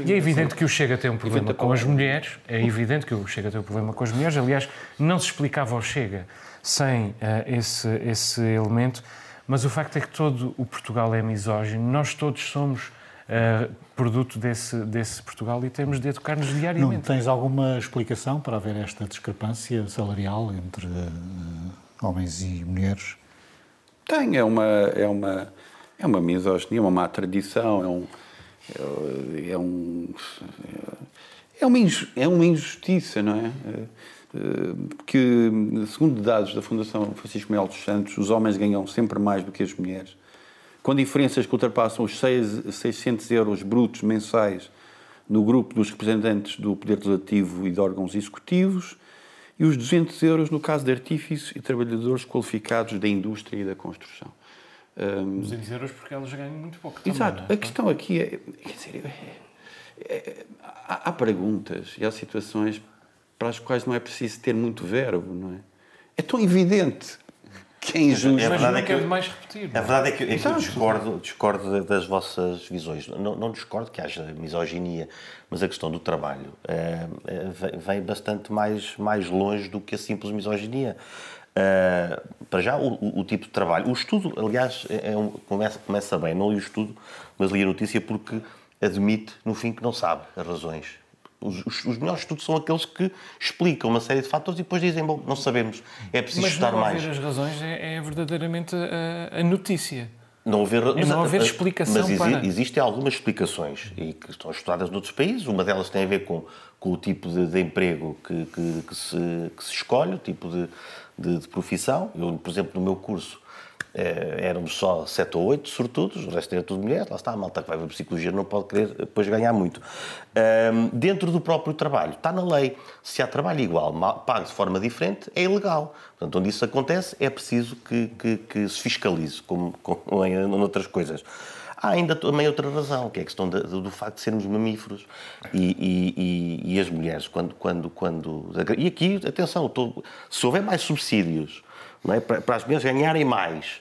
e é evidente que o Chega tem um problema com as mulheres, é evidente que o Chega tem um problema com as mulheres, aliás, não se explicava ao Chega sem ah, esse, esse elemento, mas o facto é que todo o Portugal é misógino, nós todos somos ah, produto desse, desse Portugal e temos de educar-nos Não diariamente. tens alguma explicação para haver esta discrepância salarial entre eh, homens e mulheres? Tem, é uma, é uma, é uma misoginia, uma má tradição, é um, é um, é uma, é uma injustiça, não é? Eh, Que, segundo dados da Fundação Francisco Melo dos Santos, os homens ganham sempre mais do que as mulheres, com diferenças que ultrapassam os seis- 600 euros brutos mensais no grupo dos representantes do Poder Legislativo e de órgãos executivos e os 200 euros no caso de artífices e trabalhadores qualificados da indústria e da construção. Hum, 200 euros porque elas ganham muito pouco também, Exato. não é? A questão aqui é. Quer dizer, é- é- há, há perguntas e há situações para as quais não é preciso ter muito verbo, não é? É tão evidente que é injusto. É Mas verdade não é que eu- mais repetir. A verdade é que, é que eu Exato. discordo, discordo das vossas visões. Não, não discordo que haja misoginia, mas a questão do trabalho eh, eh, vem- vem bastante mais, mais longe do que a simples misoginia. Uh, para já, o, o, o, tipo de trabalho. O estudo, aliás, é, é um, começa, começa bem. Não li o estudo, mas li a notícia porque admite, no fim, que não sabe as razões. Os, os, os, melhores estudos são aqueles que explicam uma série de fatores e depois dizem, bom, não sabemos, é preciso mas estudar mais. Mas as razões é, é verdadeiramente a, a notícia. Não haver, mas, não haver explicação mas para... existem algumas explicações e que estão estudadas noutros países. Uma delas tem a ver com, com o tipo de, de emprego que, que, que, se, que se escolhe, o tipo de, de, de profissão. Eu, por exemplo, no meu curso eh, éramos só sete ou oito, sortudos, o resto era tudo mulheres, lá está, a malta que vai para psicologia não pode querer depois ganhar muito. dentro do próprio trabalho, está na lei, se há trabalho igual, pago de forma diferente, é ilegal. Portanto, onde isso acontece, é preciso que, que, que se fiscalize, como, como em outras coisas. Há ainda também outra razão, que é a questão de, do facto de sermos mamíferos e, e, e, as mulheres, quando, quando, quando... E aqui, atenção, estou, se houver mais subsídios não é? para, para as mulheres ganharem mais,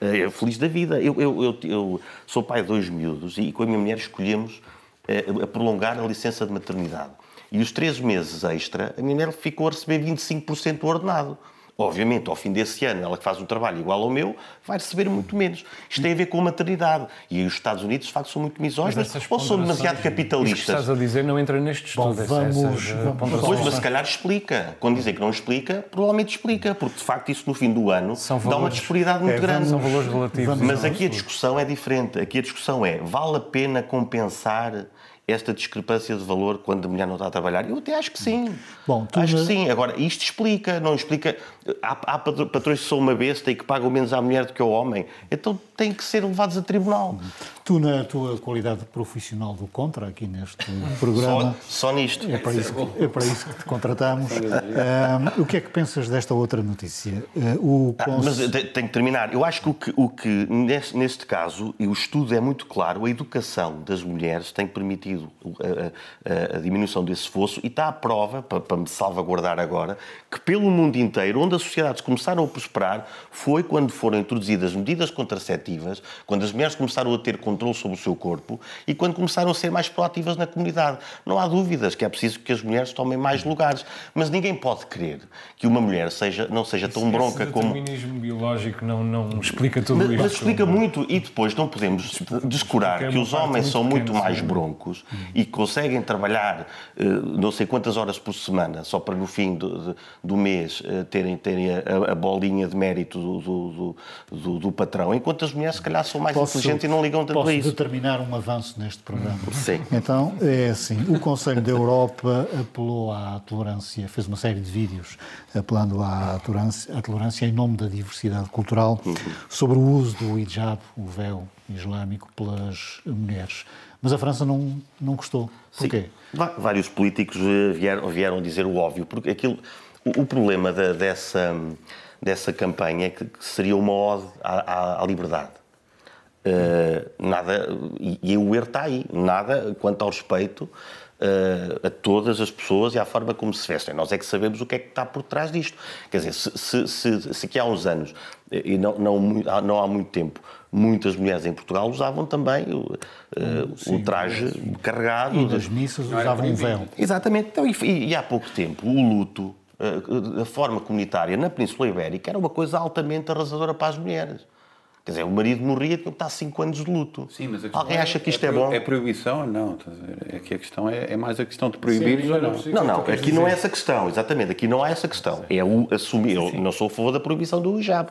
é, feliz da vida. Eu, eu, eu, sou pai de dois miúdos e com a minha mulher escolhemos é, a prolongar a licença de maternidade. E os três meses extra, a minha mulher ficou a receber 25% do ordenado. Obviamente, ao fim desse ano, ela que faz um trabalho igual ao meu, vai receber muito menos. Isto tem a ver com a maternidade. E os Estados Unidos, de facto, são muito misóginos ou são demasiado capitalistas. Isso que estás a dizer não entra neste estudo. Bom, vamos, essas, vamos, pois, mas se calhar explica. Quando dizem que não explica, provavelmente explica, porque de facto isso no fim do ano valores, dá uma disparidade muito é, grande. São valores relativos. Mas aqui a discussão é diferente. Aqui a discussão é, vale a pena compensar esta discrepância de valor quando a mulher não está a trabalhar? Eu até acho que sim. Bom, acho que sim. Agora, isto explica, não explica. Há, há patrões que são uma besta e que pagam menos à mulher do que ao homem. Então têm que ser levados a tribunal. Tu, na tua qualidade profissional do Contra, aqui neste programa. Só, só nisto. É para, isso que, é para isso que te contratamos. um, o que é que pensas desta outra notícia? Uh, o cons... ah, mas tenho que terminar. Eu acho que o que, o que neste, neste caso, e o estudo é muito claro, a educação das mulheres tem permitido a, a, a diminuição desse fosso e está à prova, para, para me salvaguardar agora, que pelo mundo inteiro, onde as sociedades começaram a prosperar, foi quando foram introduzidas medidas contraceptivas, quando as mulheres começaram a ter controle sobre o seu corpo e quando começaram a ser mais proativas na comunidade. Não há dúvidas que é preciso que as mulheres tomem mais lugares, mas ninguém pode crer que uma mulher seja, não seja tão bronca como... O determinismo biológico não, não explica tudo mas, isso. Mas explica muito e depois não podemos descurar é que os homens são muito mais broncos e conseguem trabalhar uh, não sei quantas horas por semana só para no fim do, do mês uh, terem, terem a, a, bolinha de mérito do, do, do, patrão, enquanto as mulheres se calhar são mais posso, inteligentes e não ligam tanto posso a isso. determinar um avanço neste programa? Sim. Então, é assim, o Conselho da Europa apelou à tolerância, fez uma série de vídeos apelando à tolerância, à tolerância em nome da diversidade cultural uhum. sobre o uso do hijab, o véu islâmico, pelas mulheres. Mas a França não, não gostou. Porquê? Sim. Vários políticos eh, vieram, vieram dizer o óbvio, porque aquilo, o, o problema da, dessa, dessa campanha é que, que seria uma ode à, à, à liberdade. Uh, nada, e, e, o erro está aí, nada quanto ao respeito uh, a todas as pessoas e à forma como se vestem. Nós é que sabemos o que é que está por trás disto. Quer dizer, se, se, se, se aqui há uns anos, e não, não, não há muito tempo, muitas mulheres em Portugal usavam também o, uh, o traje sim. carregado. E das missas usavam um véu. Exatamente. Então, e, e, há pouco tempo, o luto, uh, a forma comunitária na Península Ibérica era uma coisa altamente arrasadora para as mulheres. Quer dizer, o marido morria porque está 5 anos de luto. Sim, mas Alguém é, acha que isto é, é, bom? É proibição ou não? É que a questão é, é mais a questão de proibir Sim, ou não. Não, não, aqui dizer. não é essa questão, exatamente. Aqui não há essa questão. É o assumir. Eu não sou a favor da proibição do hijab.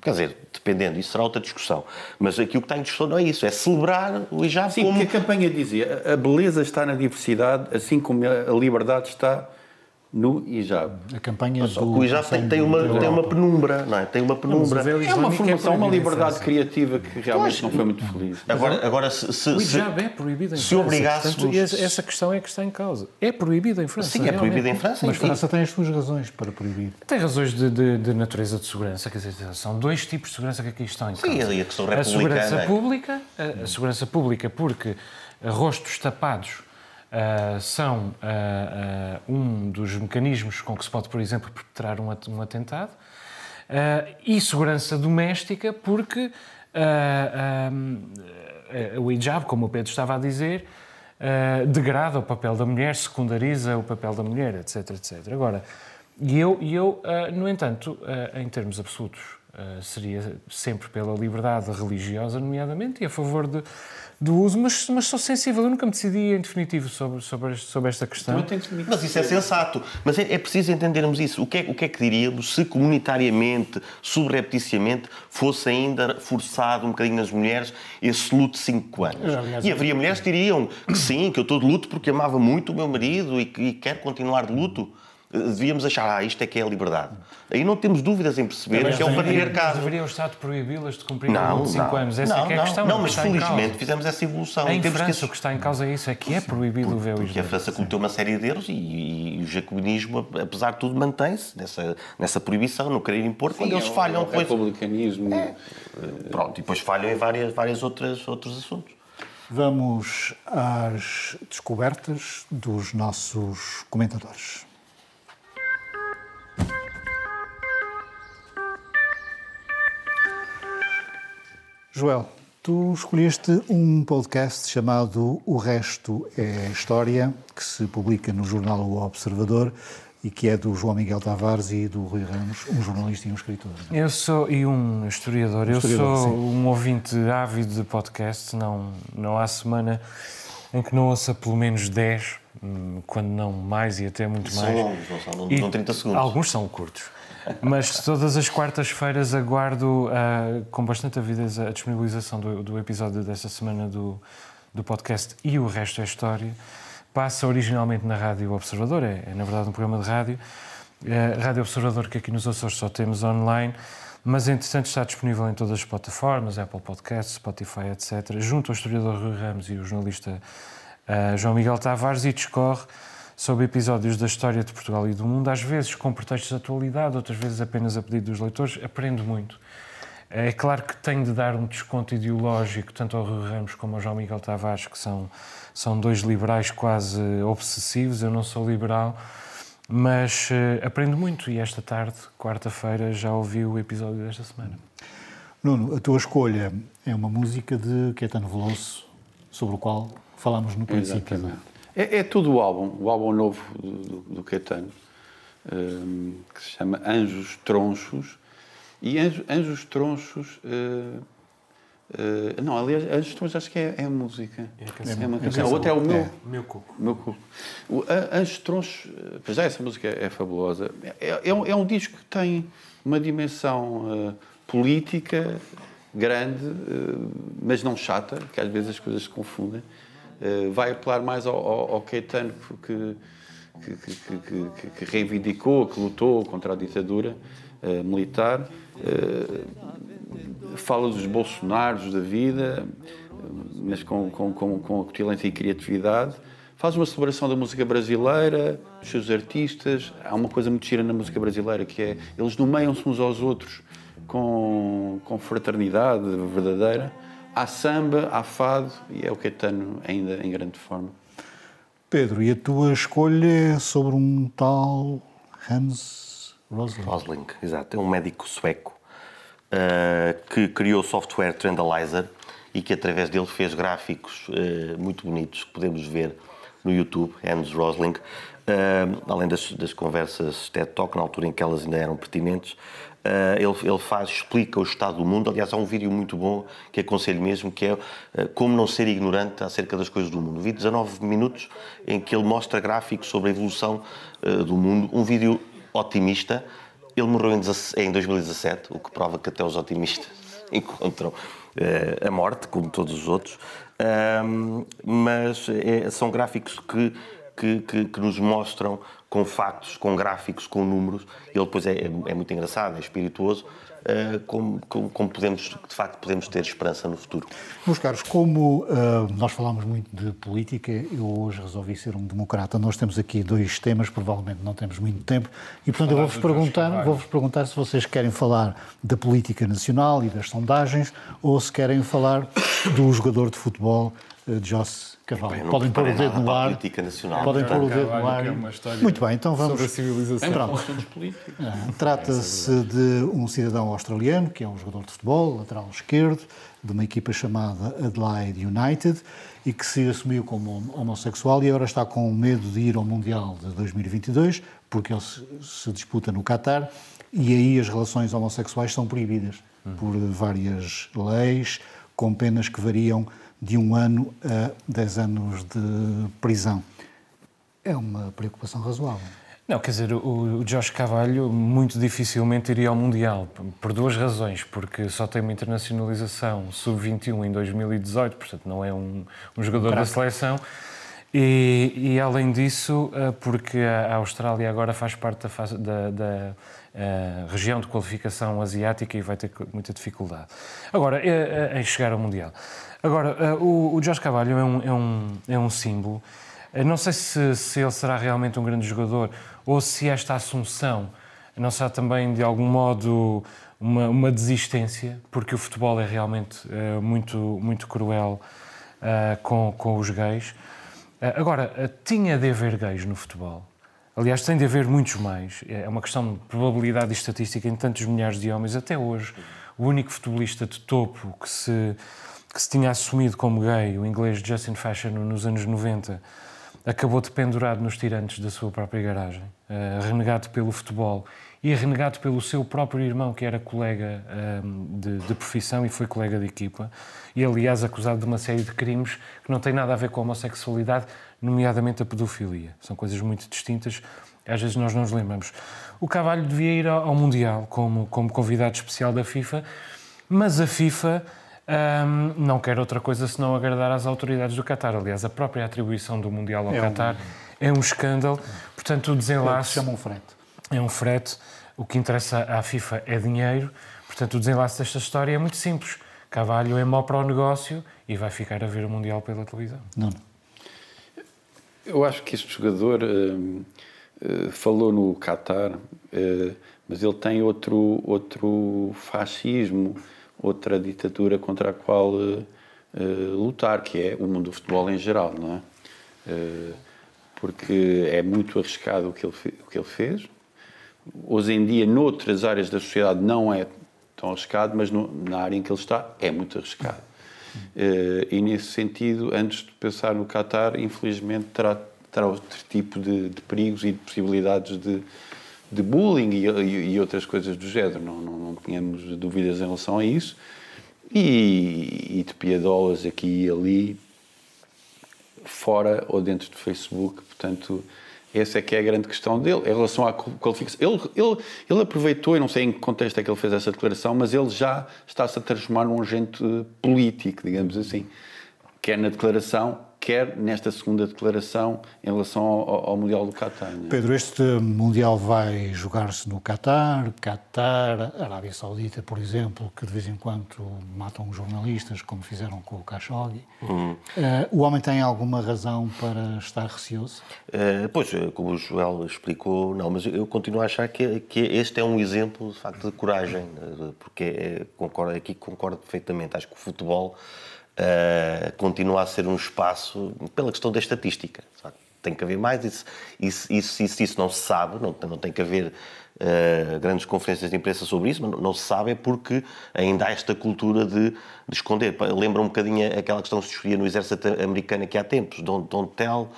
Quer dizer, dependendo, isso será outra discussão. Mas aqui o que está em discussão não é isso, é celebrar o hijab Sim, como... porque a campanha dizia a beleza está na diversidade, assim como a liberdade está no hijab. A campanha do... O hijab tem, tem, uma, tem uma penumbra, não é? Tem uma penumbra. É uma formação, é uma liberdade criativa que realmente não foi muito feliz. Agora, agora se, se, o hijab é proibido em se França. Obrigássemos... Portanto, essa questão é que está em causa. É proibido em França. Sim, é proibido em França. Mas França tem as suas razões para proibir. Tem razões de, de, de, natureza de segurança. Quer dizer, são dois tipos de segurança que aqui estão em causa. Sim, e a questão republicana. A segurança pública, a, a segurança pública porque rostos tapados Uh, são uh, um dos mecanismos com que se pode, por exemplo, perpetrar um, um atentado, e segurança doméstica, porque o hijab, como o Pedro estava a dizer, degrada o papel da mulher, secundariza o papel da mulher, etc, etc. Agora, E eu, eu no entanto, em termos absolutos, seria sempre pela liberdade religiosa, nomeadamente, e a favor de, do uso, mas, mas sou sensível. Eu nunca me decidi em definitivo sobre, sobre, sobre esta questão. Mas isso é sensato. Mas é, é preciso entendermos isso. O que, é, o que é que diríamos se comunitariamente, subrepticiamente, fosse ainda forçado um bocadinho nas mulheres esse luto de 5 anos? E haveria mulheres que diriam que sim, que eu estou de luto porque amava muito o meu marido e, que, e quero continuar de luto devíamos achar, ah, isto é que é a liberdade. Aí não temos dúvidas em perceber mas que é o patriarcado. Deveria o Estado proibi-las de cumprir não, 5 anos? Essa não, é, é a questão. Não, mas felizmente fizemos essa evolução. Em França, que... o que está em causa é isso, é que é proibido o véu Porque a França cometeu uma série de erros e, e, o jacobinismo, apesar de tudo, mantém-se nessa, nessa proibição, no querer impor, Sim, quando eles é falham. O depois... republicanismo. É. Pronto, e depois falham em várias, várias outras, outros assuntos. Vamos às descobertas dos nossos comentadores. Joel, tu escolheste um podcast chamado O Resto é História, que se publica no jornal O Observador e que é do João Miguel Tavares e do Rui Ramos, um jornalista e um escritor. Eu sou, e um historiador, um historiador eu sou sim. um ouvinte ávido de podcast, não, não há semana em que não ouça pelo menos 10, hum, quando não mais e até muito são mais. São longos, não são, não, não 30 segundos. Alguns são curtos. Mas todas as quartas-feiras aguardo uh, com bastante avidez a disponibilização do, do, episódio desta semana do, do podcast e o resto é história. Passa originalmente na Rádio Observador, é, é na verdade um programa de rádio. Uh, rádio Observador que aqui nos Açores só temos online, mas entretanto está disponível em todas as plataformas, Apple Podcasts, Spotify, etc., junto ao historiador Rui Ramos e o jornalista uh, João Miguel Tavares e discorre sobre episódios da história de Portugal e do mundo, às vezes com pretextos de atualidade, outras vezes apenas a pedido dos leitores. Aprendo muito. É claro que tenho de dar um desconto ideológico tanto ao Rui Ramos como ao João Miguel Tavares, que são, são dois liberais quase obsessivos. Eu não sou liberal, mas uh, aprendo muito e esta tarde, quarta-feira, já ouvi o episódio desta semana. Nuno, a tua escolha é uma música de Caetano Veloso, sobre o qual falámos no princípio. Exatamente. É, é tudo o álbum, o álbum novo do, do, do Caetano, um, que se chama Anjos Tronchos. E Anjos, Anjos Tronchos. Uh, uh, não, aliás, Anjos Tronchos acho que é, é a música. É, a canção. é uma canção. A outra é o meu. É. Meu cuco. Meu cuco. O, Anjos Tronchos, eh, já essa música é, fabulosa. É, é, um, é um disco que tem uma dimensão uh, política grande, mas não chata, que às vezes as coisas se confundem. Eh, vai apelar mais ao, ao, ao Caetano que, que, que, que, reivindicou, que lutou contra a ditadura uh, militar. Uh, fala dos Bolsonaros da vida, mas com, com, com, com e criatividade. Faz uma celebração da música brasileira, dos seus artistas. Há uma coisa muito gira na música brasileira que é eles nomeiam-se uns aos outros com, com fraternidade verdadeira há samba, há fado e é o Caetano ainda em grande forma. Pedro, e a tua escolha é sobre um tal Hans Rosling? Rosling, exato. É um médico sueco uh, que criou o software Trendalizer e que através dele fez gráficos uh, muito bonitos que podemos ver no YouTube, Hans Rosling. Uh, além das, das, conversas TED Talk, na altura em que elas ainda eram pertinentes, Uh, ele, ele, faz, explica o estado do mundo. Aliás, há um vídeo muito bom que aconselho mesmo, que é uh, Como Não Ser Ignorante acerca das coisas do mundo. Um vídeo de 19 minutos em que ele mostra gráficos sobre a evolução uh, do mundo. Um vídeo otimista. Ele morreu em, em 2017, o que prova que até os otimistas encontram a morte, como todos os outros. mas são gráficos que, que, que, que nos mostram com factos, com gráficos, com números. Ele depois é, é muito engraçado, é espirituoso, uh, como, como, como, podemos, de facto, podemos ter esperança no futuro. Meus caros, como uh, nós falamos muito de política, eu hoje resolvi ser um democrata. Nós temos aqui dois temas, provavelmente não temos muito tempo, e portanto eu vou-vos perguntar, vou-vos perguntar se vocês querem falar da política nacional e das sondagens, ou se querem falar do jogador de futebol, uh, Joss Eu não Podem pôr o dedo no ar. política nacional. Podem pôr o dedo no ar. é Muito bem, então vamos. sobre a civilização. Ah, Trata-se de um cidadão australiano, que é um jogador de futebol, lateral esquerdo, de uma equipa chamada Adelaide United, e que se assumiu como homossexual e agora está com medo de ir ao Mundial de 2022, porque ele se, se disputa no Qatar, e aí as relações homossexuais são proibidas por várias leis, com penas que variam de um ano a 10 anos de prisão. É uma preocupação razoável. Não, quer dizer, o, o Josh Carvalho muito dificilmente iria ao Mundial, por duas razões. Porque só tem uma internacionalização sub-21 em 2018, portanto não é um, um jogador da seleção. E, e, além disso, eh, porque a Austrália agora faz parte da, fase- da- da, eh, região de qualificação asiática e vai ter muita dificuldade. Agora, eh, em chegar ao Mundial. Agora, eh, o, o Josh Carvalho é um, é um, é um símbolo. Eu Não sei se, se ele será realmente um grande jogador ou se esta assunção não será também, de algum modo, uma, uma desistência, porque o futebol é realmente eh, muito, muito cruel eh, com, com os gays. Eh, agora, eh, tinha de haver gays no futebol. Aliás, tem de haver muitos mais. É uma questão de probabilidade e estatística em tantos milhares de homens. Até hoje, o único futebolista de topo que se, que se tinha assumido como gay, o inglês Justin Fashion, nos anos 90, acabou dependurado nos tirantes da sua própria garagem, eh, renegado pelo futebol e renegado pelo seu próprio irmão, que era colega eh, de, de profissão e foi colega de equipa, e aliás acusado de uma série de crimes que não têm nada a ver com a homossexualidade, nomeadamente a pedofilia. São coisas muito distintas, às vezes nós não nos lembramos. O Cavalho devia ir ao ao Mundial como, como convidado especial da FIFA, mas a FIFA hum, não quer outra coisa senão agradar às autoridades do Qatar. Aliás, a própria atribuição do Mundial ao É um- Qatar é um escândalo. Portanto, o É desenlace se chama um frete. é um frete. O que interessa à FIFA é dinheiro. Portanto, o desenlace desta história é muito simples. Cavalho é mau para o negócio e vai ficar a ver o Mundial pela televisão. Não, Eu acho que este jogador hum, eh, falou no Qatar, eh, mas ele tem outro, outro fascismo, outra ditadura contra a qual eh, eh, lutar, que é o mundo do futebol em geral, não é? Eh, porque é muito arriscado o que ele, o que ele fez. Hoje em dia, noutras áreas da sociedade, não é tão arriscado, mas no- na área em que ele está, é muito arriscado. E nesse sentido, antes de pensar no Qatar, infelizmente terá, terá outro tipo de, de perigos e de possibilidades de, de bullying e, e- outras coisas do género. Não, não, não tínhamos dúvidas em relação a isso. E, e de piadolas aqui e ali, fora ou dentro do Facebook. Portanto, essa é que é a grande questão dele. Em relação à qualificação, ele, ele, ele aproveitou, e não sei em que contexto é que ele fez essa declaração, mas ele já está-se a transformar num agente político, digamos assim. Quer na declaração, quer nesta segunda declaração em relação ao, ao Mundial do Qatar. é? Pedro, este Mundial vai jogar-se no Qatar, Qatar, Arábia Saudita, por exemplo, que de vez em quando matam jornalistas, como fizeram com o Khashoggi. Eh, o homem tem alguma razão para estar receoso? Eh, pois, eh, como o Joel explicou, não, mas eu continuo a achar que, que este é um exemplo, de facto, de coragem, porque eh, concordo, aqui concordo perfeitamente. Acho que o futebol eh, continua a ser um espaço, pela questão da estatística. facto. Tem que haver mais, isso, isso, isso, isso, isso não se sabe, não, não tem que haver eh, grandes conferências de imprensa sobre isso, mas não, se sabe é porque ainda há esta cultura de, de esconder. Lembra um bocadinho aquela questão que se discutia no exército americano aqui há tempos, don't, don't tell,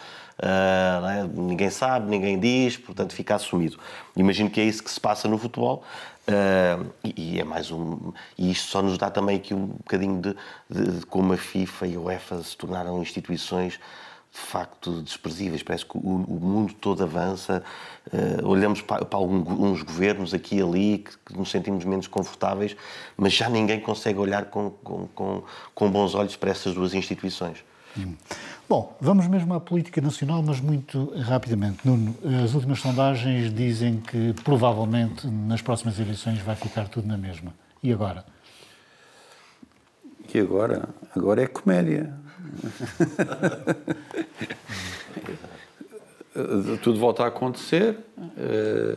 não é? ninguém sabe, ninguém diz, portanto fica assumido. Imagino que é isso que se passa no futebol. Ah, e, e é mais um. E isto só nos dá também aqui um bocadinho de, de- de como a FIFA e a UEFA se tornaram instituições de facto desprezíveis. Parece que o, o mundo todo avança. ah, olhamos para, para algum- uns governos aqui e ali que, que nos sentimos menos confortáveis, mas já ninguém consegue olhar com, com, com, com bons olhos para essas duas instituições. Bom, vamos mesmo à política nacional, mas muito rapidamente. Nuno, as últimas sondagens dizem que provavelmente nas próximas eleições vai ficar tudo na mesma. E agora? E agora? Agora é comédia. Tudo volta a acontecer. eh,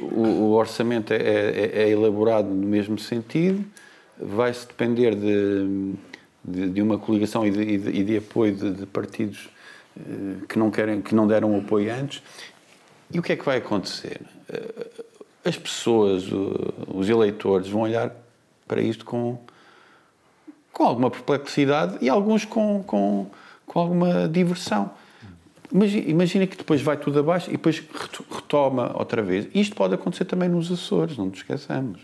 O, o orçamento é, é- é elaborado no mesmo sentido. Vai-se depender de, de, de uma coligação e de, e de, e de apoio de, partidos eh, que não querem, que não deram apoio antes. E o que é que vai acontecer? Eh, As pessoas, os eleitores, vão olhar para isto com, com alguma perplexidade e alguns com, com, com alguma diversão. Imagina, que depois vai tudo abaixo e depois reto- retoma outra vez. Isto pode acontecer também nos Açores, não nos esqueçamos.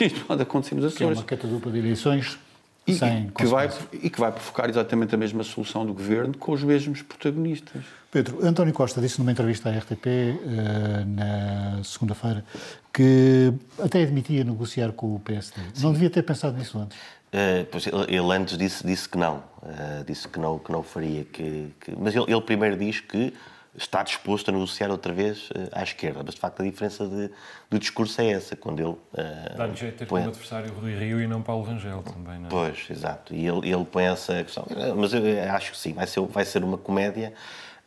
Isto pode acontecer nos Que é Açores. uma catadupa de eleições E sem que, vai, e que vai provocar exatamente a mesma solução do governo com os mesmos protagonistas. Pedro, António Costa disse numa entrevista à RTP eh, na segunda-feira que até admitia negociar com o PSD. Não devia ter pensado nisso antes. Eh, pois ele, ele antes disse, disse que não, Eh, disse que não, que não faria, que, que- mas ele, ele primeiro diz que está disposto a negociar outra vez eh, à esquerda, mas de facto a diferença de, do discurso é essa, quando ele... eh, Dá-lhe jeito de ter põe- como adversário o Rui Rio e não Paulo Rangel também, não é? Pois, exato. E ele, ele põe essa questão. Mas eu acho que sim, vai ser, vai ser uma comédia.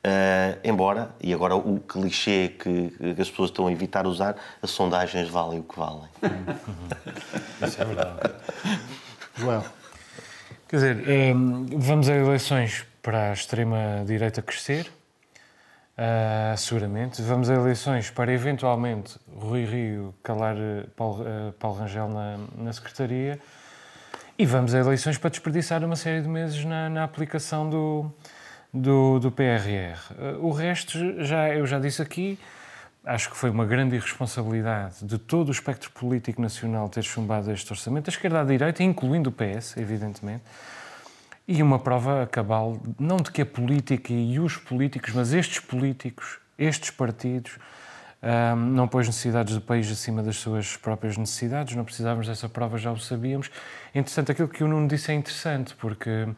eh, embora, e agora o clichê que, que as pessoas estão a evitar usar, as sondagens valem o que valem. Isso é verdade. Joel, Quer dizer, hum, vamos a eleições para a extrema-direita crescer, ah, seguramente. Vamos a eleições para, eventualmente, Rui Rio calar eh, Paulo, eh, Paulo Rangel na, na Secretaria. E vamos a eleições para desperdiçar uma série de meses na, na aplicação do, do, do PRR. Eh, O resto, já, eu já disse aqui, acho que foi uma grande irresponsabilidade de todo o espectro político nacional ter chumbado este orçamento, da esquerda à direita, incluindo o PS, evidentemente. E uma prova cabal, não de que a política e os políticos, mas estes políticos, estes partidos, ahm, não pôs necessidades do país acima das suas próprias necessidades, não precisávamos dessa prova, já o sabíamos. Entretanto, aquilo que o Nuno disse é interessante, porque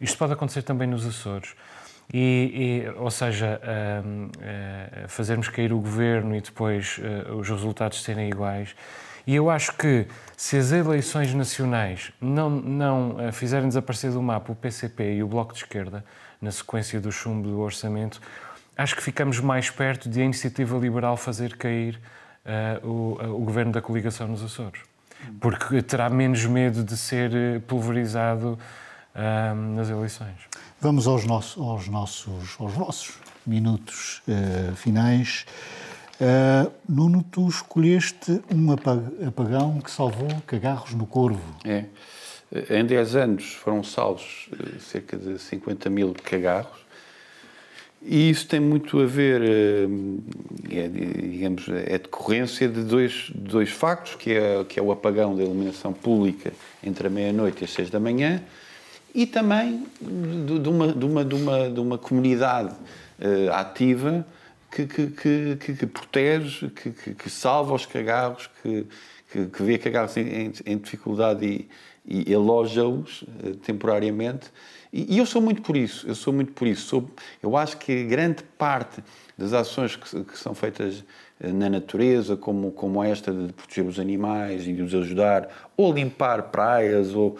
isto pode acontecer também nos Açores. E, e, ou seja, eh, fazermos cair o governo e depois eh, os resultados serem iguais. E eu acho que se as eleições nacionais não, não eh, fizerem desaparecer do mapa o PCP e o Bloco de Esquerda, na sequência do chumbo do orçamento, acho que ficamos mais perto de a iniciativa liberal fazer cair eh, o, o governo da coligação nos Açores. Porque terá menos medo de ser eh, pulverizado ah, nas eleições. vamos aos, nossos, aos, nossos, aos vossos minutos eh, finais. Eh, Nuno, tu escolheste um apa- apagão que salvou cagarros no Corvo. É. Em 10 anos foram salvos eh, cerca de 50 mil cagarros e isso tem muito a ver, eh, é, digamos, é decorrência de dois, dois factos, que é, que é o apagão da iluminação pública entre a meia-noite e as 6 da manhã e também de, de uma, de, uma, de, uma, de uma comunidade eh, ativa que, que, que, que- protege, que, salva os cagarros, que, que, vê cagarros em, em- dificuldade e, e aloja-os eh, temporariamente. E, e eu sou muito por isso, eu sou muito por isso. Sou, eu acho que grande parte das ações que, que são feitas eh, na natureza, como, como esta de proteger os animais e de os ajudar, ou limpar praias, ou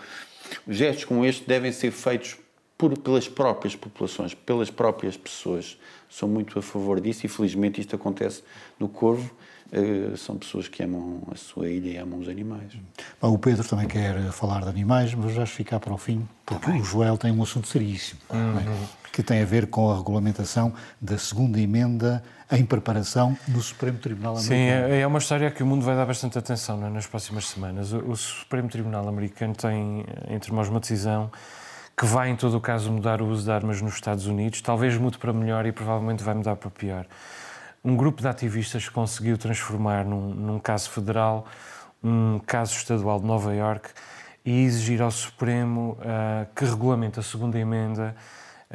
gestos como este devem ser feitos por, pelas próprias populações, pelas próprias pessoas. Sou muito a favor disso e felizmente isto acontece no Corvo. Eh, são pessoas que amam a sua ilha e amam os animais. Bom, o Pedro também quer falar de animais, mas vais ficar para o fim, porque o Joel tem um assunto seríssimo, é? que tem a ver com a regulamentação da segunda emenda em preparação no Supremo Tribunal Sim, Americano. é, é uma história que o mundo vai dar bastante atenção é, nas próximas semanas. O, o Supremo Tribunal Americano tem entre mãos uma decisão que vai, em todo o caso, mudar o uso de armas nos Estados Unidos. Talvez mude para melhor e provavelmente vai mudar para pior. Um grupo de ativistas conseguiu transformar num, num caso federal um caso estadual de Nova Iorque e exigir ao Supremo ah, que regulamente a segunda emenda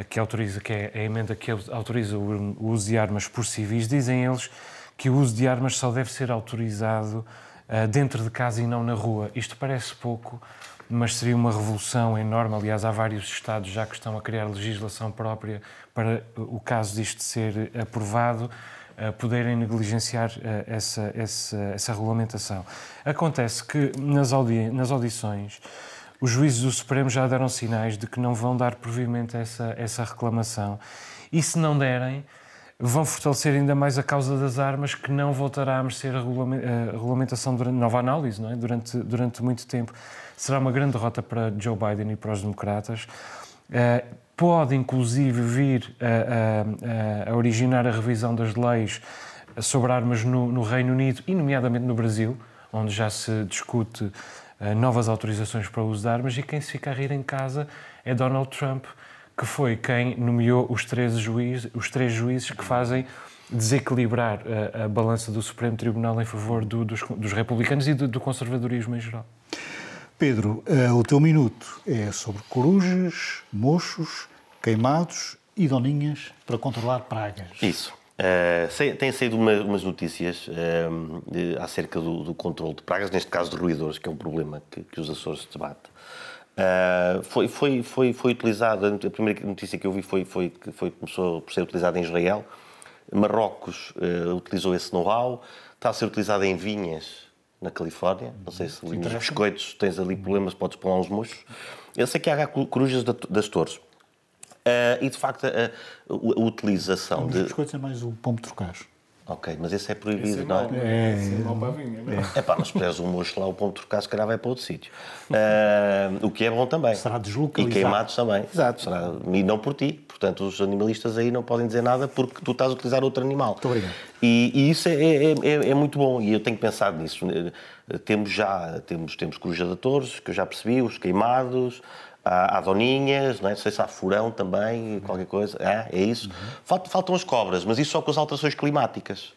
que autoriza, que é a emenda que autoriza o o uso de armas por civis, dizem eles que o uso de armas só deve ser autorizado ah, dentro de casa e não na rua. Isto parece pouco, mas seria uma revolução enorme. Aliás, há vários Estados já que estão a criar legislação própria para o caso disto ser aprovado, poderem negligenciar eh, essa, essa, essa regulamentação. Acontece que nas, audi nas audições os juízes do Supremo já deram sinais de que não vão dar provimento a essa, essa reclamação. E se não derem, vão fortalecer ainda mais a causa das armas, que não voltará a merecer a regulamentação durante nova análise, não é? durante, durante muito tempo. Será uma grande derrota para Joe Biden e para os democratas. Uh, pode, inclusive, vir a, a, a, originar a revisão das leis sobre armas no, no, Reino Unido e, nomeadamente, no Brasil, onde já se discute uh, novas autorizações para o uso de armas. E quem se fica a rir em casa é Donald Trump, que foi quem nomeou os três juízes, os três juízes que fazem desequilibrar a, a balança do Supremo Tribunal em favor do, dos, dos, republicanos e do, do, conservadorismo em geral. Pedro, uh, o teu minuto é sobre corujas, mochos, queimados e doninhas para controlar pragas. Isso. Uh, têm saído uma, umas notícias uh, de, acerca do, do, controle de pragas, neste caso de ruídores, que é um problema que, que os Açores debatem. Uh, foi, foi, foi, foi utilizada, a primeira notícia que eu vi foi, foi que foi, começou por ser utilizada em Israel. Marrocos uh, utilizou esse know-how, está a ser utilizada em vinhas na Califórnia. Não sei se nos biscoitos tens ali problemas, podes pôr lá uns mochos. Eu sei que há corujas das torres. Uh, e de facto a, a, a utilização Os de. Os biscoitos é mais o pombo trocado. Ok, mas esse é proibido, esse é não é? É, é, é mau vinha, não é? É pá, mas se puseres um mocho lá, o ponto de trocar, se calhar vai para outro sítio. Uh, o que é bom também. Será deslocalizado. E queimados também. Exato. Será, e não por ti. Portanto, os animalistas aí não podem dizer nada porque tu estás a utilizar outro animal. Muito obrigado. E, e isso é, é, é, é, muito bom e eu tenho pensado nisso. Temos já, temos, temos coruja de que eu já percebi, os queimados, há, há doninhas, não, é? não sei se há furão também, qualquer coisa. É, é isso. Uhum. Faltam as cobras, mas isso só com as alterações climáticas.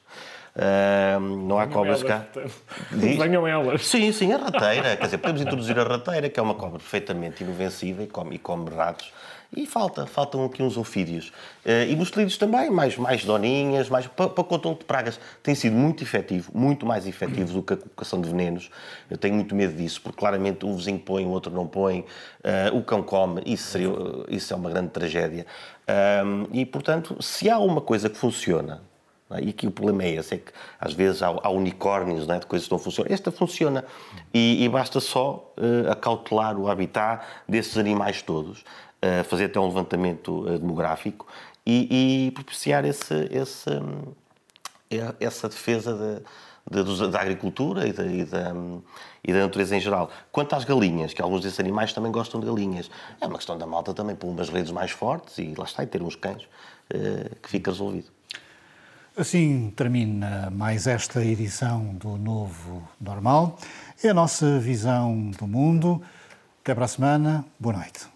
Uh, não há cobras cá. Venham elas. Sim, sim, a rateira. Quer dizer, podemos introduzir a rateira, que é uma cobra perfeitamente inofensiva e come, e come ratos. E falta, faltam aqui uns ofídeos. Uh, e nos líderes também, mais, mais doninhas, mais, para, para controle de pragas. Tem sido muito efetivo, muito mais efetivo do que a colocação de venenos. Eu tenho muito medo disso, porque claramente um vizinho põe, o outro não põe, uh, o cão come, isso, seria, isso é uma grande tragédia. e, portanto, se há uma coisa que funciona, é? E aqui o problema é esse, é que às vezes há, há unicórnios é? de coisas que não funcionam. Esta funciona e, e basta só uh, acautelar o habitat desses animais todos, fazer até um levantamento uh, demográfico e, e propiciar esse, esse, um, essa defesa de, de, da agricultura e da, e, da, e da, natureza em geral. Quanto às galinhas, que alguns desses animais também gostam de galinhas, é uma questão da malta também pôr umas redes mais fortes e lá está, e ter uns cães que fica resolvido. Assim termina mais esta edição do Novo Normal. É a nossa visão do mundo. Até para a semana. Boa noite.